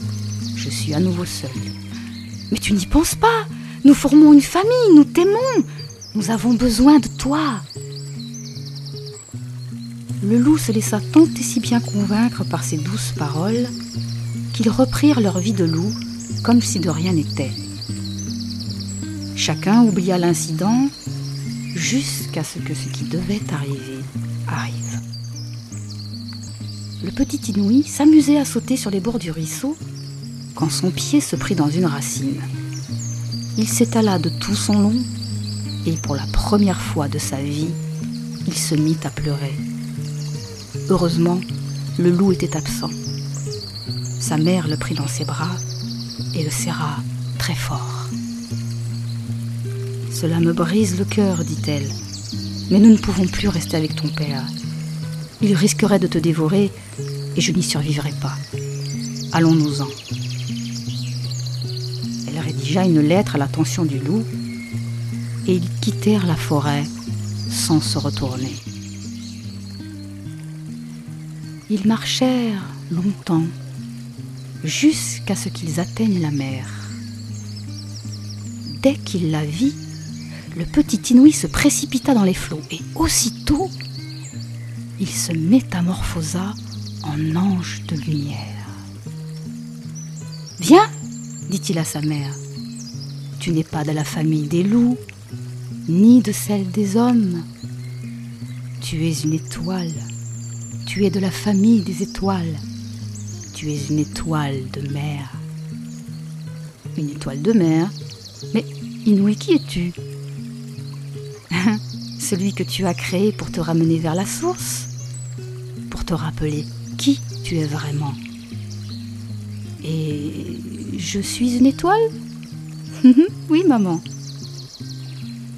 je suis à nouveau seul. Mais tu n'y penses pas. Nous formons une famille, nous t'aimons. Nous avons besoin de toi. Le loup se laissa tant et si bien convaincre par ces douces paroles qu'ils reprirent leur vie de loup comme si de rien n'était. Chacun oublia l'incident jusqu'à ce que ce qui devait arriver arrive. Le petit Inouï s'amusait à sauter sur les bords du ruisseau quand son pied se prit dans une racine. Il s'étala de tout son long et pour la première fois de sa vie, il se mit à pleurer. Heureusement, le loup était absent. Sa mère le prit dans ses bras et le serra très fort. Cela me brise le cœur, dit-elle, mais nous ne pouvons plus rester avec ton père. Il risquerait de te dévorer et je n'y survivrai pas. Allons-nous-en. Elle rédigea une lettre à l'attention du loup et ils quittèrent la forêt sans se retourner. Ils marchèrent longtemps jusqu'à ce qu'ils atteignent la mer. Dès qu'il la vit, le petit Inouï se précipita dans les flots et aussitôt, il se métamorphosa en ange de lumière. Viens, dit-il à sa mère, tu n'es pas de la famille des loups, ni de celle des hommes. Tu es une étoile, tu es de la famille des étoiles. Tu es une étoile de mer. Une étoile de mer? Mais Inouï, qui es-tu? Celui que tu as créé pour te ramener vers la source Pour te rappeler qui tu es vraiment Et je suis une étoile Oui, maman.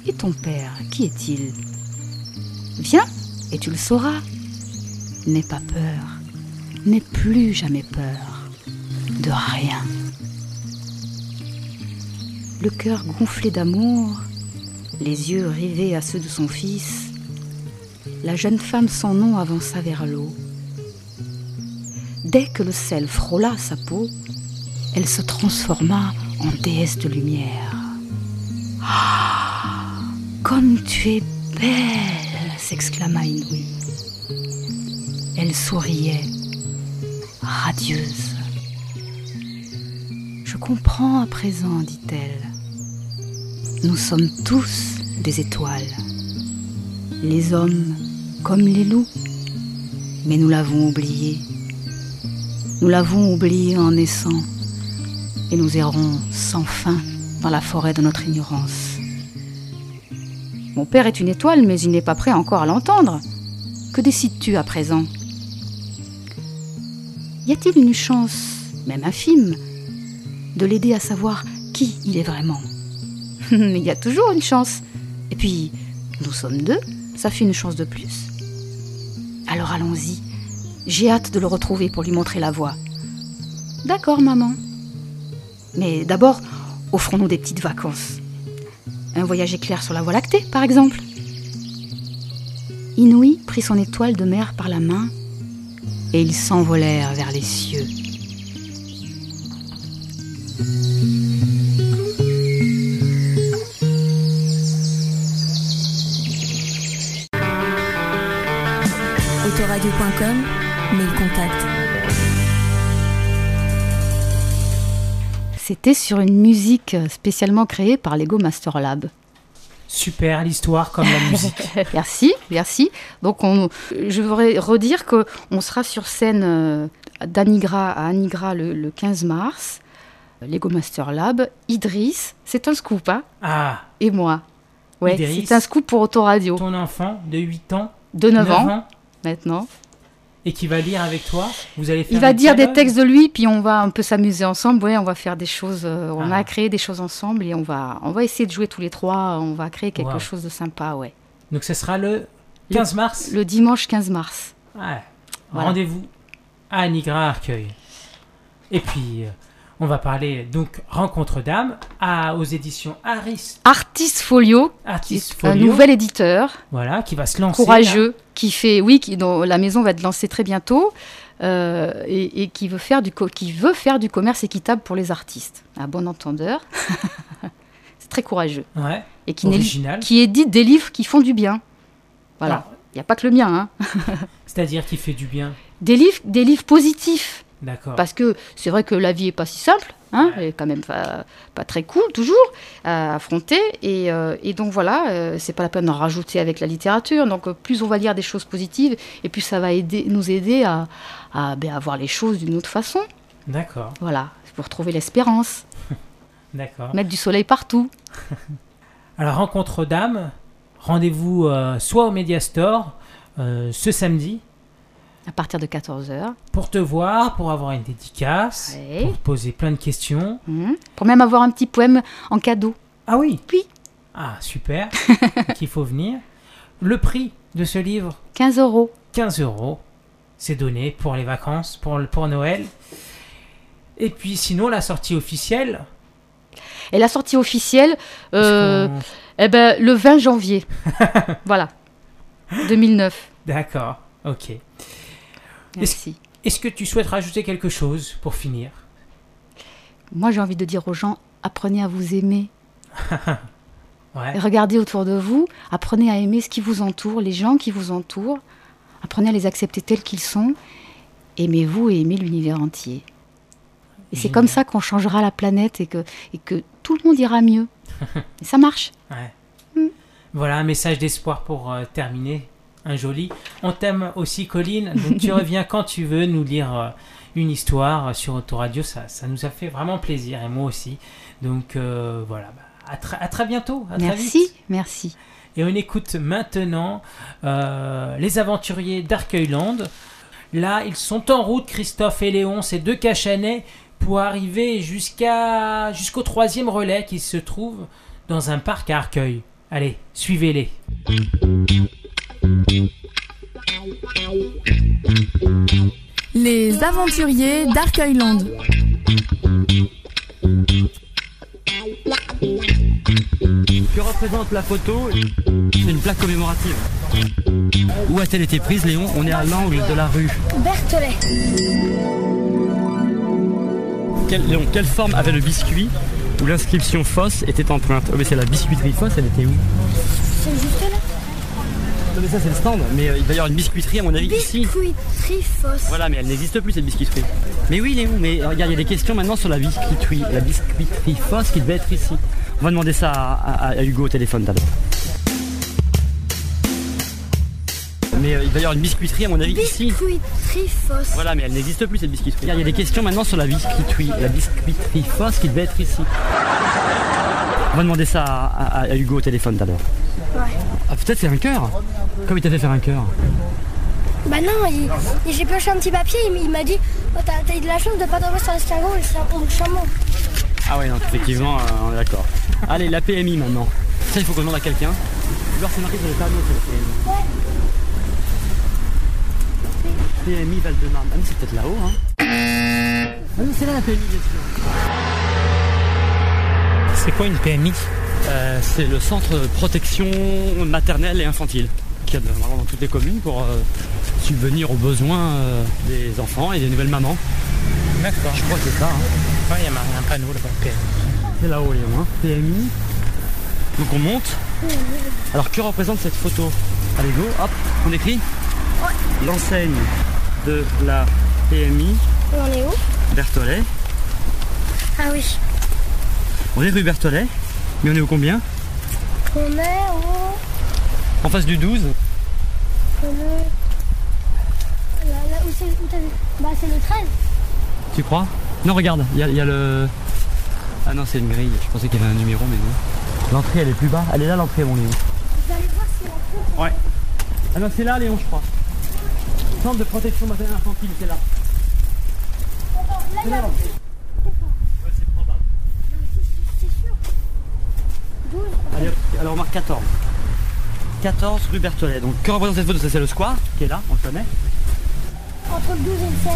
Et ton père, qui est-il? Viens et tu le sauras. N'aie pas peur. N'aie plus jamais peur. De rien. Le cœur gonflé d'amour, les yeux rivés à ceux de son fils, la jeune femme sans nom avança vers l'eau. Dès que le sel frôla sa peau, elle se transforma en déesse de lumière. Ah, comme tu es belle s'exclama Inouï. Elle souriait, radieuse. Je comprends à présent, dit-elle. Nous sommes tous des étoiles, les hommes comme les loups, mais nous l'avons oublié. Nous l'avons oublié en naissant, et nous errons sans fin dans la forêt de notre ignorance. Mon père est une étoile, mais il n'est pas prêt encore à l'entendre. Que décides-tu à présent? Y a-t-il une chance, même infime, de l'aider à savoir qui il est vraiment? Il y a toujours une chance. Et puis, nous sommes deux, ça fait une chance de plus. Alors allons-y. J'ai hâte de le retrouver pour lui montrer la voie. D'accord, maman. Mais d'abord, offrons-nous des petites vacances. Un voyage éclair sur la Voie lactée, par exemple. Inouï prit son étoile de mer par la main et ils s'envolèrent vers les cieux. Autoradio.com, mail contact. C'était sur une musique spécialement créée par Lego Master Lab. Super l'histoire comme la musique. merci, merci. Donc, on, je voudrais redire que on sera sur scène euh, d'Anigra à Anigra le, le 15 mars. Lego Master Lab, Idriss, c'est un scoop, hein Ah, Et moi. Ouais, Idriss. c'est un scoop pour Autoradio. ton enfant de 8 ans, De 9, 9 ans, ans, maintenant. et qui va lire avec toi. Vous allez faire Il va dire des textes de lui, puis on va un peu s'amuser ensemble. Ouais, on va faire des choses. euh, on Ah. a créé des choses ensemble et on va, on va essayer de jouer tous les trois. On va créer quelque Wow. chose de sympa, ouais. Donc ce sera le 15 mars. Le dimanche 15 mars. Voilà. Rendez-vous à Anigra Arcueil. Et puis, euh, on va parler donc Rencontre d'âme à, aux éditions Aris Artist Folio, Artist un Folio. nouvel éditeur Voilà, qui va se lancer. courageux qui fait, oui, qui, dont la maison va être lancée très bientôt. euh, et, et qui veut faire du qui veut faire du commerce équitable pour les artistes. À bon entendeur, c'est très courageux. Ouais. et qui, Original. qui édite des livres qui font du bien. Voilà, il n'y a pas que le mien, hein. C'est-à-dire qui fait du bien. des livres, des livres positifs. D'accord. Parce que c'est vrai que la vie est pas si simple, hein, elle est quand même pas, pas très cool toujours à affronter. Et, euh, et donc voilà, euh, c'est pas la peine d'en rajouter avec la littérature. Donc euh, plus on va lire des choses positives, et plus ça va aider, nous aider à, à, ben, à voir les choses d'une autre façon. D'accord. Voilà, pour trouver l'espérance, D'accord. mettre du soleil partout. Alors, Rencontre d'âme, rendez-vous euh, soit au Mediastore euh, ce samedi À partir de 14h. pour te voir, pour avoir une dédicace, Ouais. pour te poser plein de questions. Mhm. Pour même avoir un petit poème en cadeau. Ah oui? Oui. Ah, super. Il faut venir. Le prix de ce livre, 15 euros. 15 euros. C'est donné pour les vacances, pour, le- pour Noël. Et puis sinon, la sortie officielle? Et la sortie officielle, euh, eh ben, le 20 janvier. voilà. 2009. D'accord, ok. Merci. Est-ce que tu souhaites rajouter quelque chose pour finir? Moi, j'ai envie de dire aux gens, apprenez à vous aimer. Ouais. Regardez autour de vous, apprenez à aimer ce qui vous entoure, les gens qui vous entourent. Apprenez à les accepter tels qu'ils sont. Aimez-vous et aimez l'univers entier. Et c'est comme ça qu'on changera la planète et que, et que tout le monde ira mieux. et ça marche. Ouais. Voilà un message d'espoir pour euh, terminer un joli. On t'aime aussi, Colline. Donc tu reviens quand tu veux nous lire euh, une histoire sur Autoradio. Ça, ça nous a fait vraiment plaisir et moi aussi. Donc euh, voilà. bah, à, très- à très bientôt. À très Merci, vite. merci. Et on écoute maintenant euh, les aventuriers d'Arcueilland. Là, ils sont en route, Christophe et Léon, ces deux cachanets, pour arriver jusqu'à jusqu'au troisième relais qui se trouve dans un parc à Arcueil. Allez, suivez-les. Les aventuriers d'Arcueilland. Que représente la photo C'est une plaque commémorative. Où a-t-elle été prise, Léon On est à l'angle de la rue. Berthollet. Quelle, Léon, quelle forme avait le biscuit où l'inscription Fosse était empreinte? Oh, mais c'est la biscuiterie Fosse, elle était où? C'est juste là. Non, mais ça, c'est le stand. Mais euh, il va y avoir une biscuiterie, à mon avis, ici. Biscuiterie fausse. Voilà, mais elle n'existe plus, cette biscuiterie. Mais oui, Léon, mais euh, regarde, il y a des questions maintenant sur la biscuiterie. La biscuiterie Fosse qui devait être ici. On va demander ça à, à- à Hugo au téléphone d'abord. Mais euh, il va y avoir une biscuiterie, à mon avis, ici. Biscuiterie fausse. Voilà, mais elle n'existe plus cette biscuiterie. Regarde, Il y a des questions maintenant sur la biscuiterie, la biscuiterie Fosse qui devait être ici. On va demander ça à, à- à Hugo au téléphone d'abord. Ouais. Ah, peut-être c'est un cœur. Comme il t'a fait faire un cœur. Bah non, il- il- j'ai pioché un petit papier, il, m'a dit oh, t'as, t'as eu de la chance de pas tomber sur l'escargot et ou le chameau. Ah ouais, donc effectivement, euh, on est d'accord. Allez, la PMI maintenant. Ça, il faut qu'on demande à quelqu'un. Alors c'est marqué sur le tableau, c'est la PMI. PMI Val-de-Marne. Ah mais c'est peut-être là-haut, hein. Ah non, c'est là la PMI, bien sûr. C'est quoi une PMI Euh, c'est le centre de protection maternelle et infantile qu'il y a de- vraiment dans toutes les communes pour euh, subvenir aux besoins euh, des enfants et des nouvelles mamans. D'accord. Je crois que c'est ça. hein. il y a un panneau là-bas, PMI. C'est là-haut, Léon. Hein. PMI. Donc on monte. Alors que représente cette photo? Allez, go, hop, on écrit L'enseigne de la PMI Et on est où? Berthollet. Ah oui. On est rue Berthollet, mais on est au combien? On est au. En face du 12. Là, là, où, c'est, où t'as vu? Bah c'est le 13. Tu crois? Non, regarde, il y, a- il y a le. Ah non, c'est une grille. Je pensais qu'il y avait un numéro, mais non. L'entrée, elle est plus bas. Elle est là, l'entrée, mon Léon. Vous allez voir si on trouve. Ouais. Ah non, c'est là, Léon, je crois. Centre de protection maternelle infantile, c'est là. Attends, là, il y a. l'entrée. Ouais, c'est probable. C'est sûr. 12. Allez, alors on marque 14. 14 rue Berthollet. Donc, que représente cette photo Ça, c'est le square qui est là, on le connaît. Entre le 12 et le 16.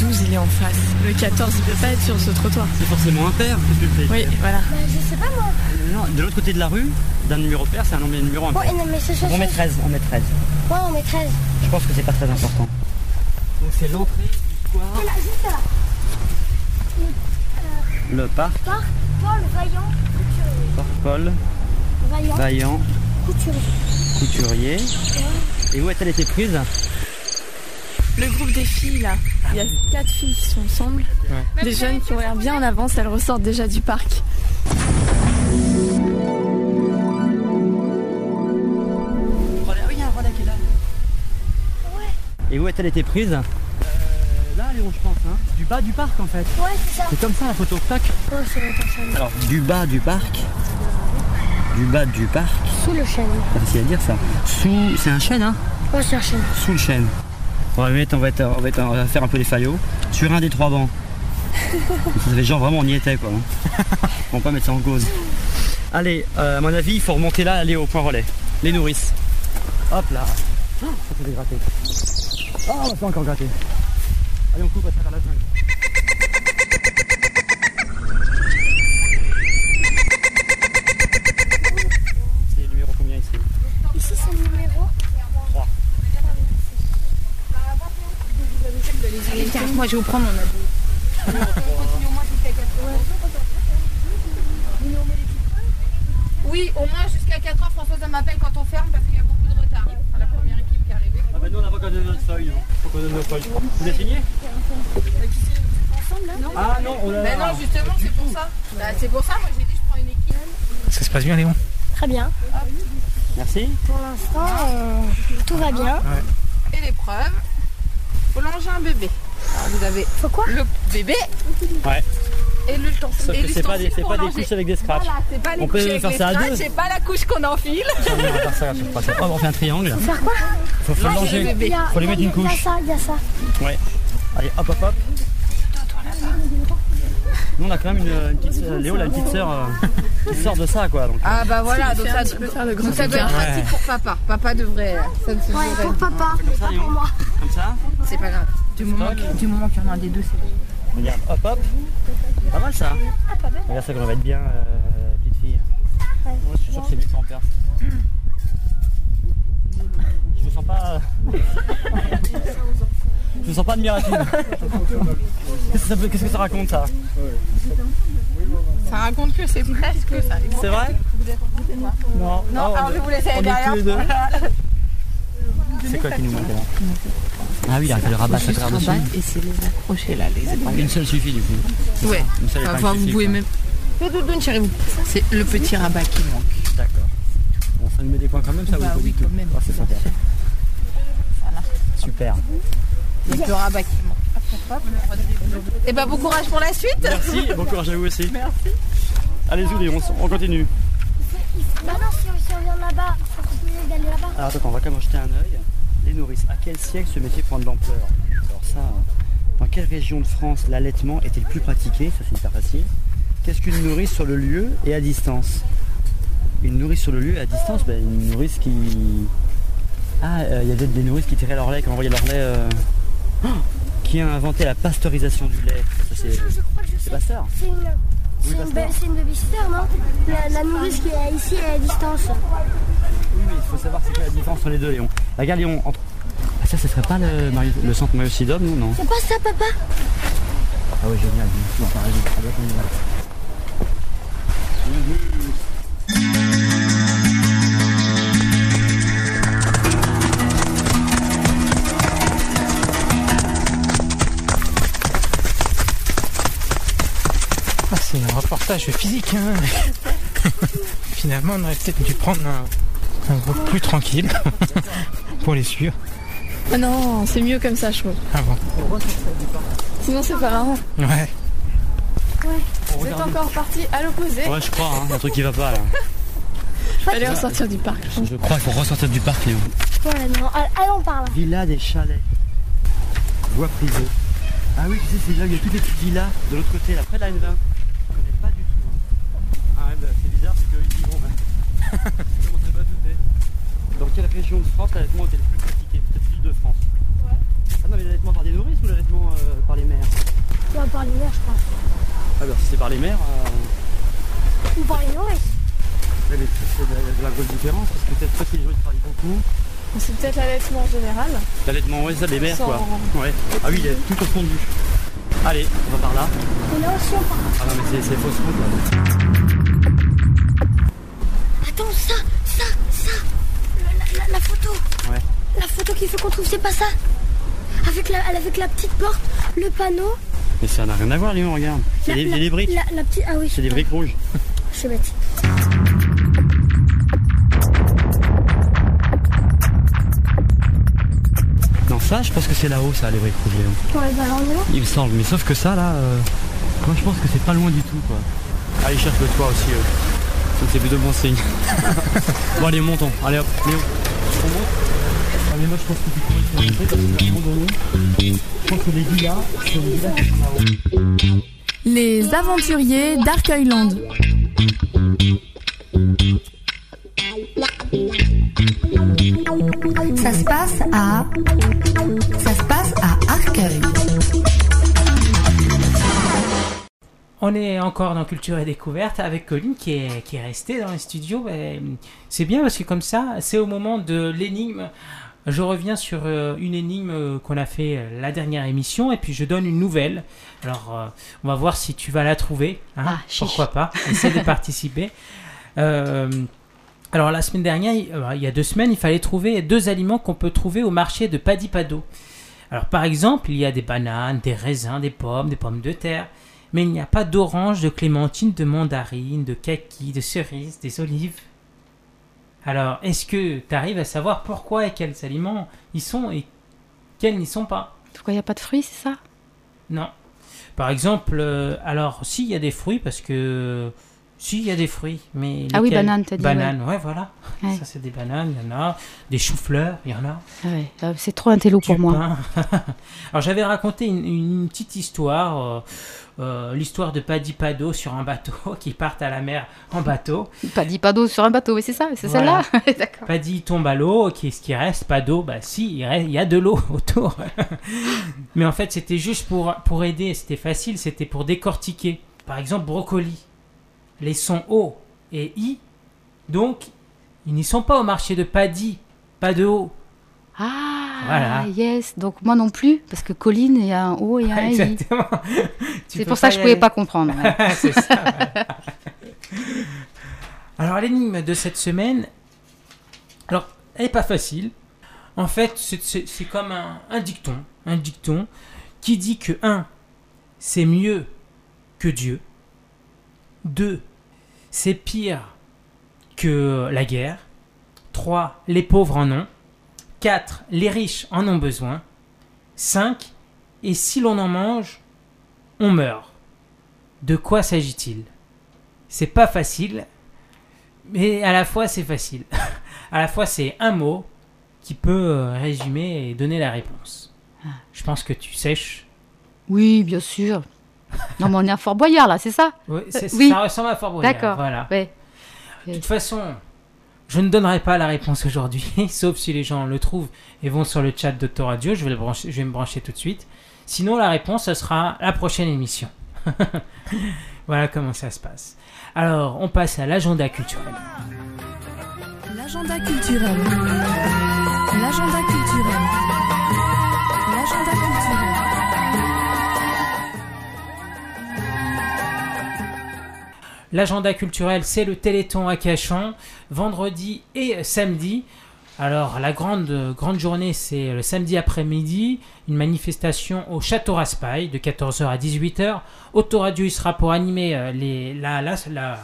Le 12, il est en face. Le 14, il peut pas être sur ce trottoir. C'est forcément qu'est-ce que tu fais Oui, voilà. Bah je sais pas moi. Non, de l'autre côté de la rue, d'un numéro pair, c'est un nombre- numéro impair. Ouais, non mais c'est sûr. Donc on met 13, on met 13. Ouais, on met 13. Je pense que c'est pas très important. Donc c'est l'entrée du square. Voilà, juste là. Le parc, Parc Paul Vaillant parc Paul, Vaillant Vaillant, Couturier. Couturier. Et où a-t-elle été prise Le groupe des filles, là. Il y a quatre filles qui sont ensemble. Des jeunes qui ont l'air bien en avance, elles ressortent déjà du parc. Oui, il y a un relais qui est là. Et où a-t-elle été prise euh, Là, Léon, je pense. Hein. Du bas du parc, en fait. Ouais, c'est ça. C'est comme ça la photo. Tac. Ouais, c'est. Alors, du bas du parc. Du bas du parc. Sous le chêne. C'est facile à dire ça. Sous. C'est un chêne, hein Ouais, c'est un chêne. Sous le chêne. On va, mettre, on, va être- on, va être- on va faire un peu les faillots. Sur un des trois bancs. ça fait genre vraiment on y était quoi. hein. on va pas mettre ça en cause. Allez, euh, à mon avis, il faut remonter là, aller au point relais. Les nourrices. Hop là. Ah, ça fait dégratter. Oh, on va encore gratter. Allez, on coupe à travers la jungle. C'est le numéro combien ici Ici, c'est le numéro. 3. Moi, je vais vous prendre mon ado. Oui, au moins jusqu'à 4 heures, Françoise elle m'appelle quand on ferme parce qu'il y a beaucoup de retard. La première équipe qui est arrivée. Ah bah nous on n'a pas encore donné notre feuille. non. Faut qu'on donne nos feuilles. Vous avez signé Ah non, on a. Ben non, justement, c'est pour ça. Bah, c'est pour ça, moi j'ai dit je prends une équipe. Ça se passe bien, Léon Très bien. Merci. Pour l'instant, euh, tout va bien. Et l'épreuve, faut longer un bébé. Vous avez Faut quoi le bébé Ouais. et l'ustensile. Sauf Et que c'est pas des, c'est pour pas des couches avec des scratchs. Voilà, c'est pas les On peut couches avec faire les ça à scratchs, deux. C'est pas la couche qu'on enfile. On va faire ça, je crois. On fait un triangle. Faire quoi Faut, faut Longer le bébé. Faut lui mettre une Il y a couche. ça, il y a ça. Ouais. Allez, hop, hop, hop. Nous, on a quand même une, une petite sœur- Léo, une petite sœur euh, qui sort de ça, quoi. Donc, Ah bah voilà, donc ça, tu peux faire le grand donc ça doit être pratique pour papa. Papa devrait. Ça ne se Ouais, pour papa, pas pour moi. comme ça. C'est pas grave. Du moment, du moment qu'il y en a un des deux, c'est bon. Regarde, hop, hop. Pas mal ça. Regarde ça, qu'on va être bien, euh, petite fille. Ouais. je suis sûr que c'est que ça en perce. Je me sens pas. je me sens pas admirative. Qu'est-ce que ça, peut- qu'est-ce que ça raconte ça? Ça raconte que c'est presque ça. C'est vrai? Non. Non, Oh, alors je vous laisser on aller derrière. C'est quoi qui nous manque là Ah oui, il a fait le rabat à travers dessus. et c'est les accrocher là, les épingles. Une seule suffit du coup. Ouais. Une seule Enfin, vous suffit, pouvez quoi. même. Fais doudoune, chérie. vous. C'est le petit rabat qui manque. D'accord. Bon, ça nous met des points quand même, ça Bah ou pas oui, quand même. Ah, c'est sympa. Super. Le petit rabat qui manque. Et bah bon courage pour la suite. Merci et bon courage à vous aussi. Merci. Allez-y, Léon, on continue. Bah non, si on, si on vient là-bas, il faut continuer d'aller là-bas. Alors attends, on va quand même jeter un œil. Les nourrices, à quel siècle ce métier prend de l'ampleur Alors ça, euh, dans quelle région de France l'allaitement est-il plus pratiqué Ça c'est hyper facile. Qu'est-ce qu'une nourrice sur le lieu et à distance Une nourrice sur le lieu et à distance, ben, une nourrice qui... Ah, euh, il y a des, des nourrices qui tiraient leur lait, qui envoyaient leur lait... euh, oh, qui a inventé la pasteurisation du lait Ça c'est... Je crois que je sais. Pasteur C'est une, ba- c'est une babysitter, non la, la nourrice qui est ici et à distance. Oui, mais il faut savoir c'est quoi la différence entre les deux, Léon. Regarde, Léon, entre... Ah, ça, ce serait pas le, Mario- le centre Mario Sidom, non, non C'est pas ça, papa Ah ouais, génial. Non, t'as raison. Ça doit être génial. Ah, c'est un reportage physique. hein. Finalement, on aurait peut-être dû prendre un, un groupe plus tranquille pour les suivre. Ah non, c'est mieux comme ça, je trouve. Ah bon Sinon, c'est pas marrant. Ouais. Vous êtes encore parti à l'opposé. Ouais, je crois, hein, un truc qui va pas là. Allez ressortir du parc. je. Je crois qu'il faut ressortir du parc, Léon. Ouais, non, all- allons par là. Villa des chalets. Voie privée. Ah oui, tu sais, c'est là où il y a toutes les petites villas de l'autre côté, là, près de la N20. Je connais pas du tout. hein. Ah ouais, bah, c'est bizarre, c'est qu'eux, ils y vont. ouais. Je commence à pas douter. Dans quelle région de France l'allaitement était le plus pratiqué Peut-être l'île de France. Ouais. Ah non, mais l'allaitement par des nourrices ou l'allaitement euh, par les mères? Ouais, par les mères, je crois. Ah bah si c'est par les mères, euh, Ou par les nourrices. ouais, mais c'est la- la grosse différence parce que peut-être que les ils travaillent beaucoup. C'est peut-être l'allaitement en général. L'allaitement, ouais, ça, des mères Sans- quoi. Ouais. Ah oui, il est tout au fond du. Allez, on va par là. Et là aussi, on part. Ah non, mais c'est fausse route là. Attends, ça. Le- la, la- la photo. Ouais. La photo qu'il faut qu'on trouve, c'est pas ça. Avec la, avec la petite porte, le panneau. Mais ça n'a rien à voir, Léon, regarde. C'est des, c'est des briques. La, la petite. Ah oui. C'est des briques rouges. Je suis bête. Non, ça, je pense que c'est là-haut, ça, les briques rouges, Léon. Ouais, bah alors. Il me semble. Mais sauf que ça, là, euh, moi, je pense que c'est pas loin du tout, quoi. Allez, cherche le toit aussi. euh. C'est plutôt bon signe. bon, allez, montons. Allez, hop, Léon. On monte mais moi, je pense que tu pourrais te montrer parce qu'à un moment donné, je pense que les villas, c'est les villas qui sont là-haut. Les aventuriers d'Arcueilland. Ça se passe à. Ça se passe à Arcueil. On est encore dans Culture et Découverte avec Colline qui est, qui est restée dans les studios. Et C'est bien parce que comme ça, c'est au moment de l'énigme. Je reviens sur euh, une énigme euh, qu'on a fait euh, la dernière émission et puis je donne une nouvelle. Alors, euh, on va voir si tu vas la trouver. hein. Ah. Pourquoi pas Essaie de participer. Alors, la semaine dernière, il il y a deux semaines, il fallait trouver deux aliments qu'on peut trouver au marché de Padipado. Alors, par exemple, il y a des bananes, des raisins, des pommes, des pommes de terre. Mais il n'y a pas d'orange, de clémentine, de mandarine, de kaki, de cerise, des olives. Alors, est-ce que tu arrives à savoir pourquoi et quels aliments ils sont et quels n'y sont pas? Pourquoi il n'y a pas de fruits, c'est ça? Non. Par exemple, euh, alors, si, il y a des fruits parce que. Si, il y a des fruits, mais. Ah oui, bananes, t'as dit, Bananes, ouais, voilà. Ouais. Ça, c'est des bananes, il y en a. Des choux-fleurs, il y en a. Ah ouais, euh, C'est trop un télo pour moi. Alors j'avais raconté une, une petite histoire, euh, euh, l'histoire de Paddy Pado sur un bateau qui partent à la mer en bateau. Pas d'eau sur un bateau, mais c'est ça, c'est Voilà. celle-là D'accord. Paddy tombe à l'eau, qu'est-ce qui reste d'eau, bah si, il, reste- il y a de l'eau autour. Mais en fait c'était juste pour, pour aider, c'était facile, c'était pour décortiquer. Par exemple brocoli, les sons O et I, donc ils n'y sont pas au marché de Paddy, pas de O. Ah, Voilà. yes. Donc moi non plus, parce que Colline, il y a un O et un I. Exactement. C'est pour ça que je y pouvais pas comprendre. ouais. C'est ça. voilà. Alors l'énigme de cette semaine, alors elle est pas facile. En fait, c'est comme un, un dicton, un dicton qui dit que 1. c'est mieux que Dieu. 2. c'est pire que la guerre. 3. les pauvres en ont. 4. les riches en ont besoin. 5. et si l'on en mange, on meurt. De quoi s'agit-il? C'est pas facile, mais à la fois c'est facile. à la fois c'est un mot qui peut euh, résumer et donner la réponse. Je pense que tu sèches. Oui, bien sûr. Non, mais on est à Fort Boyard là, c'est ça Oui, Euh, oui. ça ressemble à Fort Boyard. D'accord. Voilà. Ouais. De toute façon, je ne donnerai pas la réponse aujourd'hui, sauf si les gens le trouvent et vont sur le chat d'Autoradio. Je vais, le brancher- je vais me brancher tout de suite. Sinon, la réponse, ce sera la prochaine émission. voilà comment ça se passe. Alors, on passe à l'agenda culturel. L'agenda culturel. L'agenda culturel. L'agenda culturel, c'est le Téléthon à Cachan, vendredi et samedi. Alors, la grande, grande journée, c'est le samedi après-midi, une manifestation au Château Raspail de 14h à 18h. Autoradio, sera pour animer euh, les, la, la- la-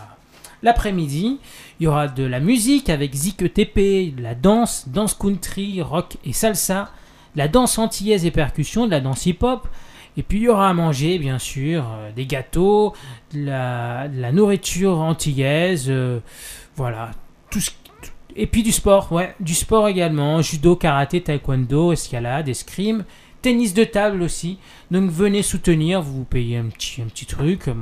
l'après-midi. Il y aura de la musique avec Zik ETP, la danse, danse country, rock et salsa, la danse antillaise et percussion, de la danse hip-hop. Et puis il y aura à manger, bien sûr, euh, des gâteaux, de la, la nourriture antillaise, euh, voilà, tout ce et puis du sport, ouais, du sport également, judo, karaté, taekwondo, escalade, escrime, tennis de table aussi. Donc venez soutenir, vous payez un petit, un petit truc, euh,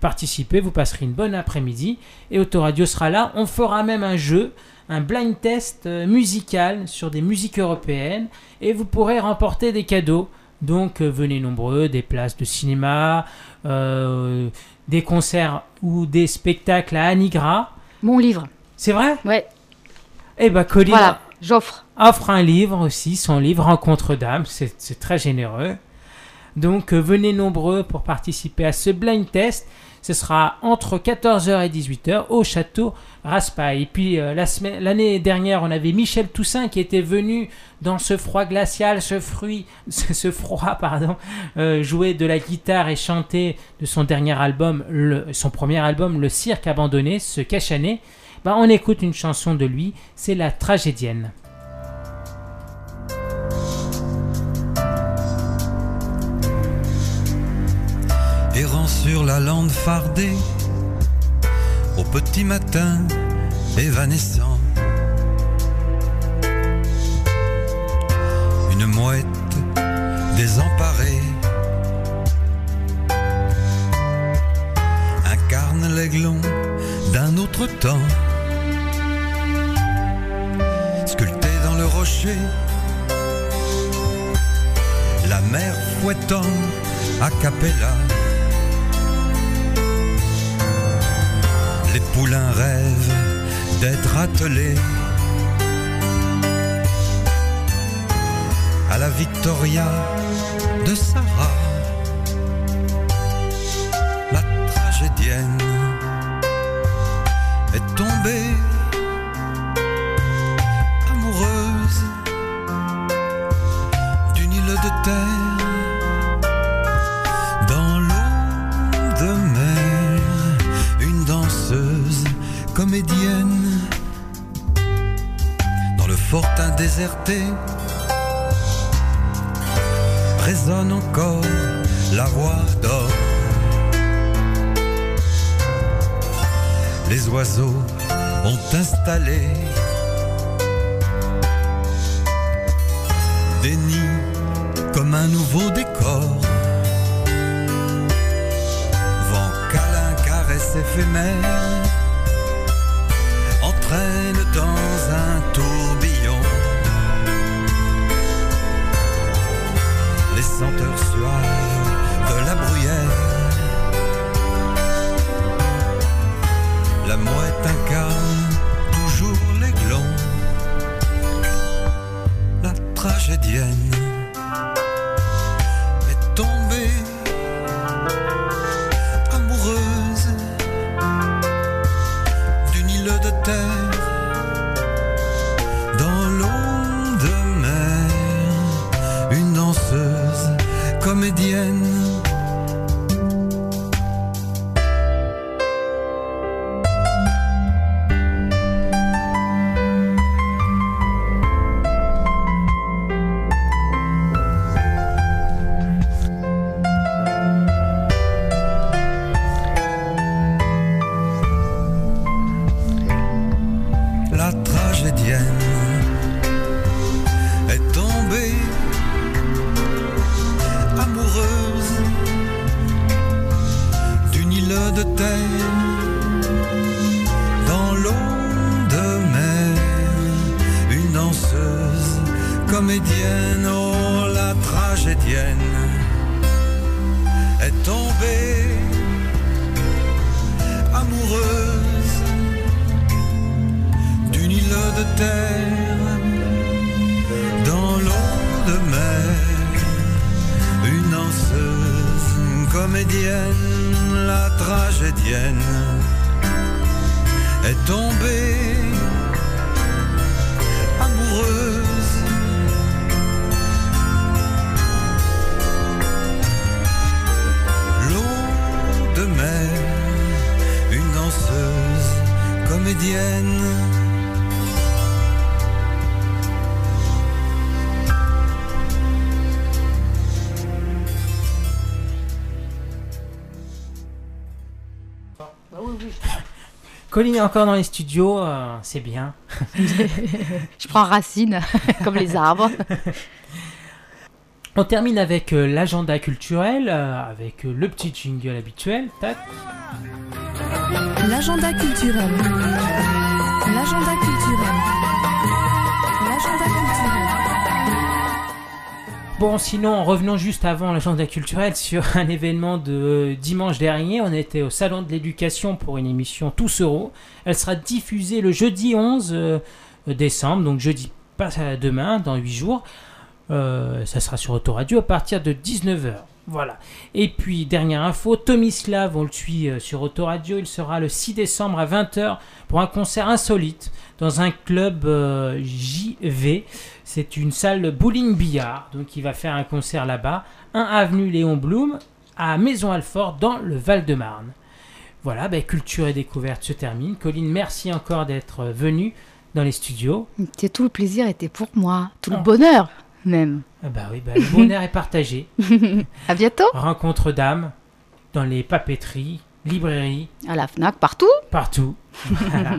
participez, vous passerez une bonne après-midi. Et Autoradio sera là. On fera même un jeu, un blind test musical sur des musiques européennes. Et vous pourrez remporter des cadeaux. Donc euh, venez nombreux, des places de cinéma, euh, des concerts ou des spectacles à Anigra. Mon livre. C'est vrai? Ouais. Eh ben, Colline Voilà, j'offre. offre un livre aussi, son livre Rencontre d'âme, c'est c'est très généreux. Donc euh, venez nombreux pour participer à ce blind test. Ce sera entre 14h et 18h au château Raspail. Et puis euh, l'année dernière, on avait Michel Toussaint qui était venu dans ce froid glacial, ce fruit, ce, froid, pardon, euh, jouer de la guitare et chanter de son dernier album, son premier album, Le Cirque abandonné, ce cachané. Bah, on écoute une chanson de lui, c'est La Tragédienne. Sur la lande fardée, au petit matin évanescent. Une mouette désemparée incarne l'aiglon d'un autre temps, sculpté dans le rocher, la mer fouettant a cappella. Les poulains rêvent d'être attelés à la Victoria de Sarah, résonne encore la voix d'or. Les oiseaux ont installé des nids mouette incarne toujours l'aiglon, la tragédienne Colline est encore dans les studios, euh, c'est bien. Je prends racine, comme les arbres. On termine avec euh, l'agenda culturel, euh, avec euh, le petit jingle habituel. Tac. L'agenda culturel. L'agenda culturel. Bon, sinon, revenons juste avant l'agenda culturel sur un événement de dimanche dernier. On était au Salon de l'éducation pour une émission Tous Euros. Elle sera diffusée le jeudi 11 euh, décembre, donc jeudi pas euh, demain, dans 8 jours. Euh, ça sera sur Autoradio à partir de 19h. Voilà. Et puis, dernière info, Tomislav, on le suit euh, sur Autoradio, il sera le 6 décembre à 20h pour un concert insolite dans un club euh, JV. C'est une salle bowling billard, donc il va faire un concert là-bas. 1 avenue Léon Blum à Maison-Alfort dans le Val-de-Marne. Voilà, ben, culture et découverte se termine. Colline, merci encore d'être venue dans les studios. Tout le plaisir était pour moi, tout le bonheur même. Ah bah oui, bah, le bonheur est partagé. à bientôt. Rencontre d'âmes dans les papeteries, librairies. À la FNAC, partout. Partout. Voilà.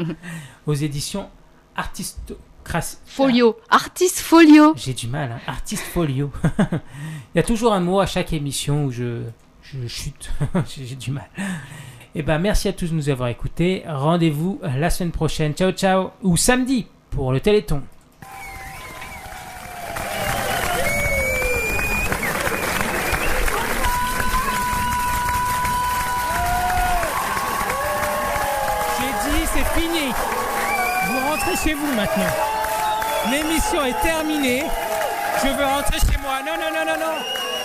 Aux éditions Folio. Artiste Folio. J'ai du mal, hein. Artiste Folio. Il y a toujours un mot à chaque émission où je, je chute. J'ai du mal. Et ben merci à tous de nous avoir écoutés. Rendez-vous la semaine prochaine. Ciao ciao. Ou samedi pour le Téléthon. J'ai dit, c'est fini. Vous rentrez chez vous maintenant. L'émission est terminée. Je veux rentrer chez moi. Non, non, non, non, non.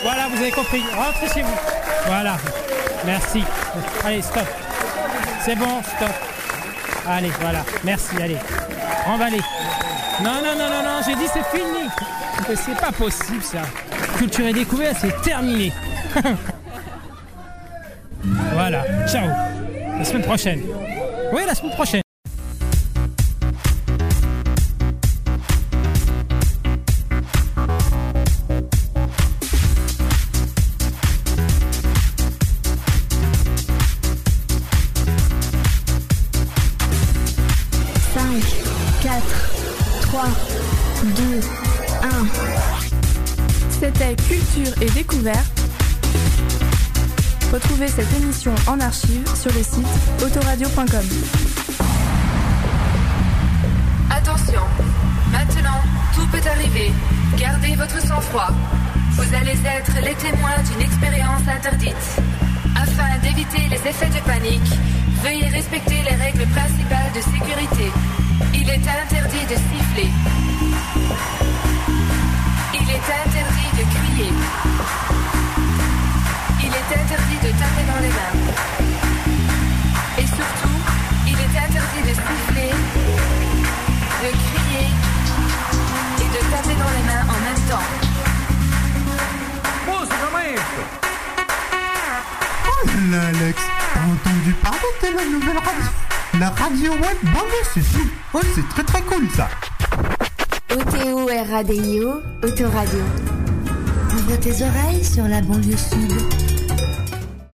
Voilà, vous avez compris. Rentrez chez vous. Voilà. Merci. Allez, stop. C'est bon, stop. Allez, voilà. Merci, allez. Emballez. Non, non, non, non, non. J'ai dit, c'est fini. C'est pas possible, ça. Culture et découverte, c'est terminé. voilà. Ciao. La semaine prochaine. Oui, la semaine prochaine. Sur le site autoradio.com. Attention, maintenant, tout peut arriver. Gardez votre sang-froid. Vous allez être les témoins d'une expérience interdite. Afin d'éviter les effets de panique, veuillez respecter les règles principales de sécurité. Il est interdit de siffler. Il est interdit de crier. Il est interdit de taper dans les mains. Et surtout, il est interdit de siffler, de crier et de taper dans les mains en même temps. Música, maestro. Oh là, Alex, t'as entendu parler de la nouvelle radio? La radio web Banlieue c'est tout. Oh, c'est très très cool ça. O-T-O-R-A-D-I-O, Autoradio. Ouvre tes oreilles sur la banlieue sud.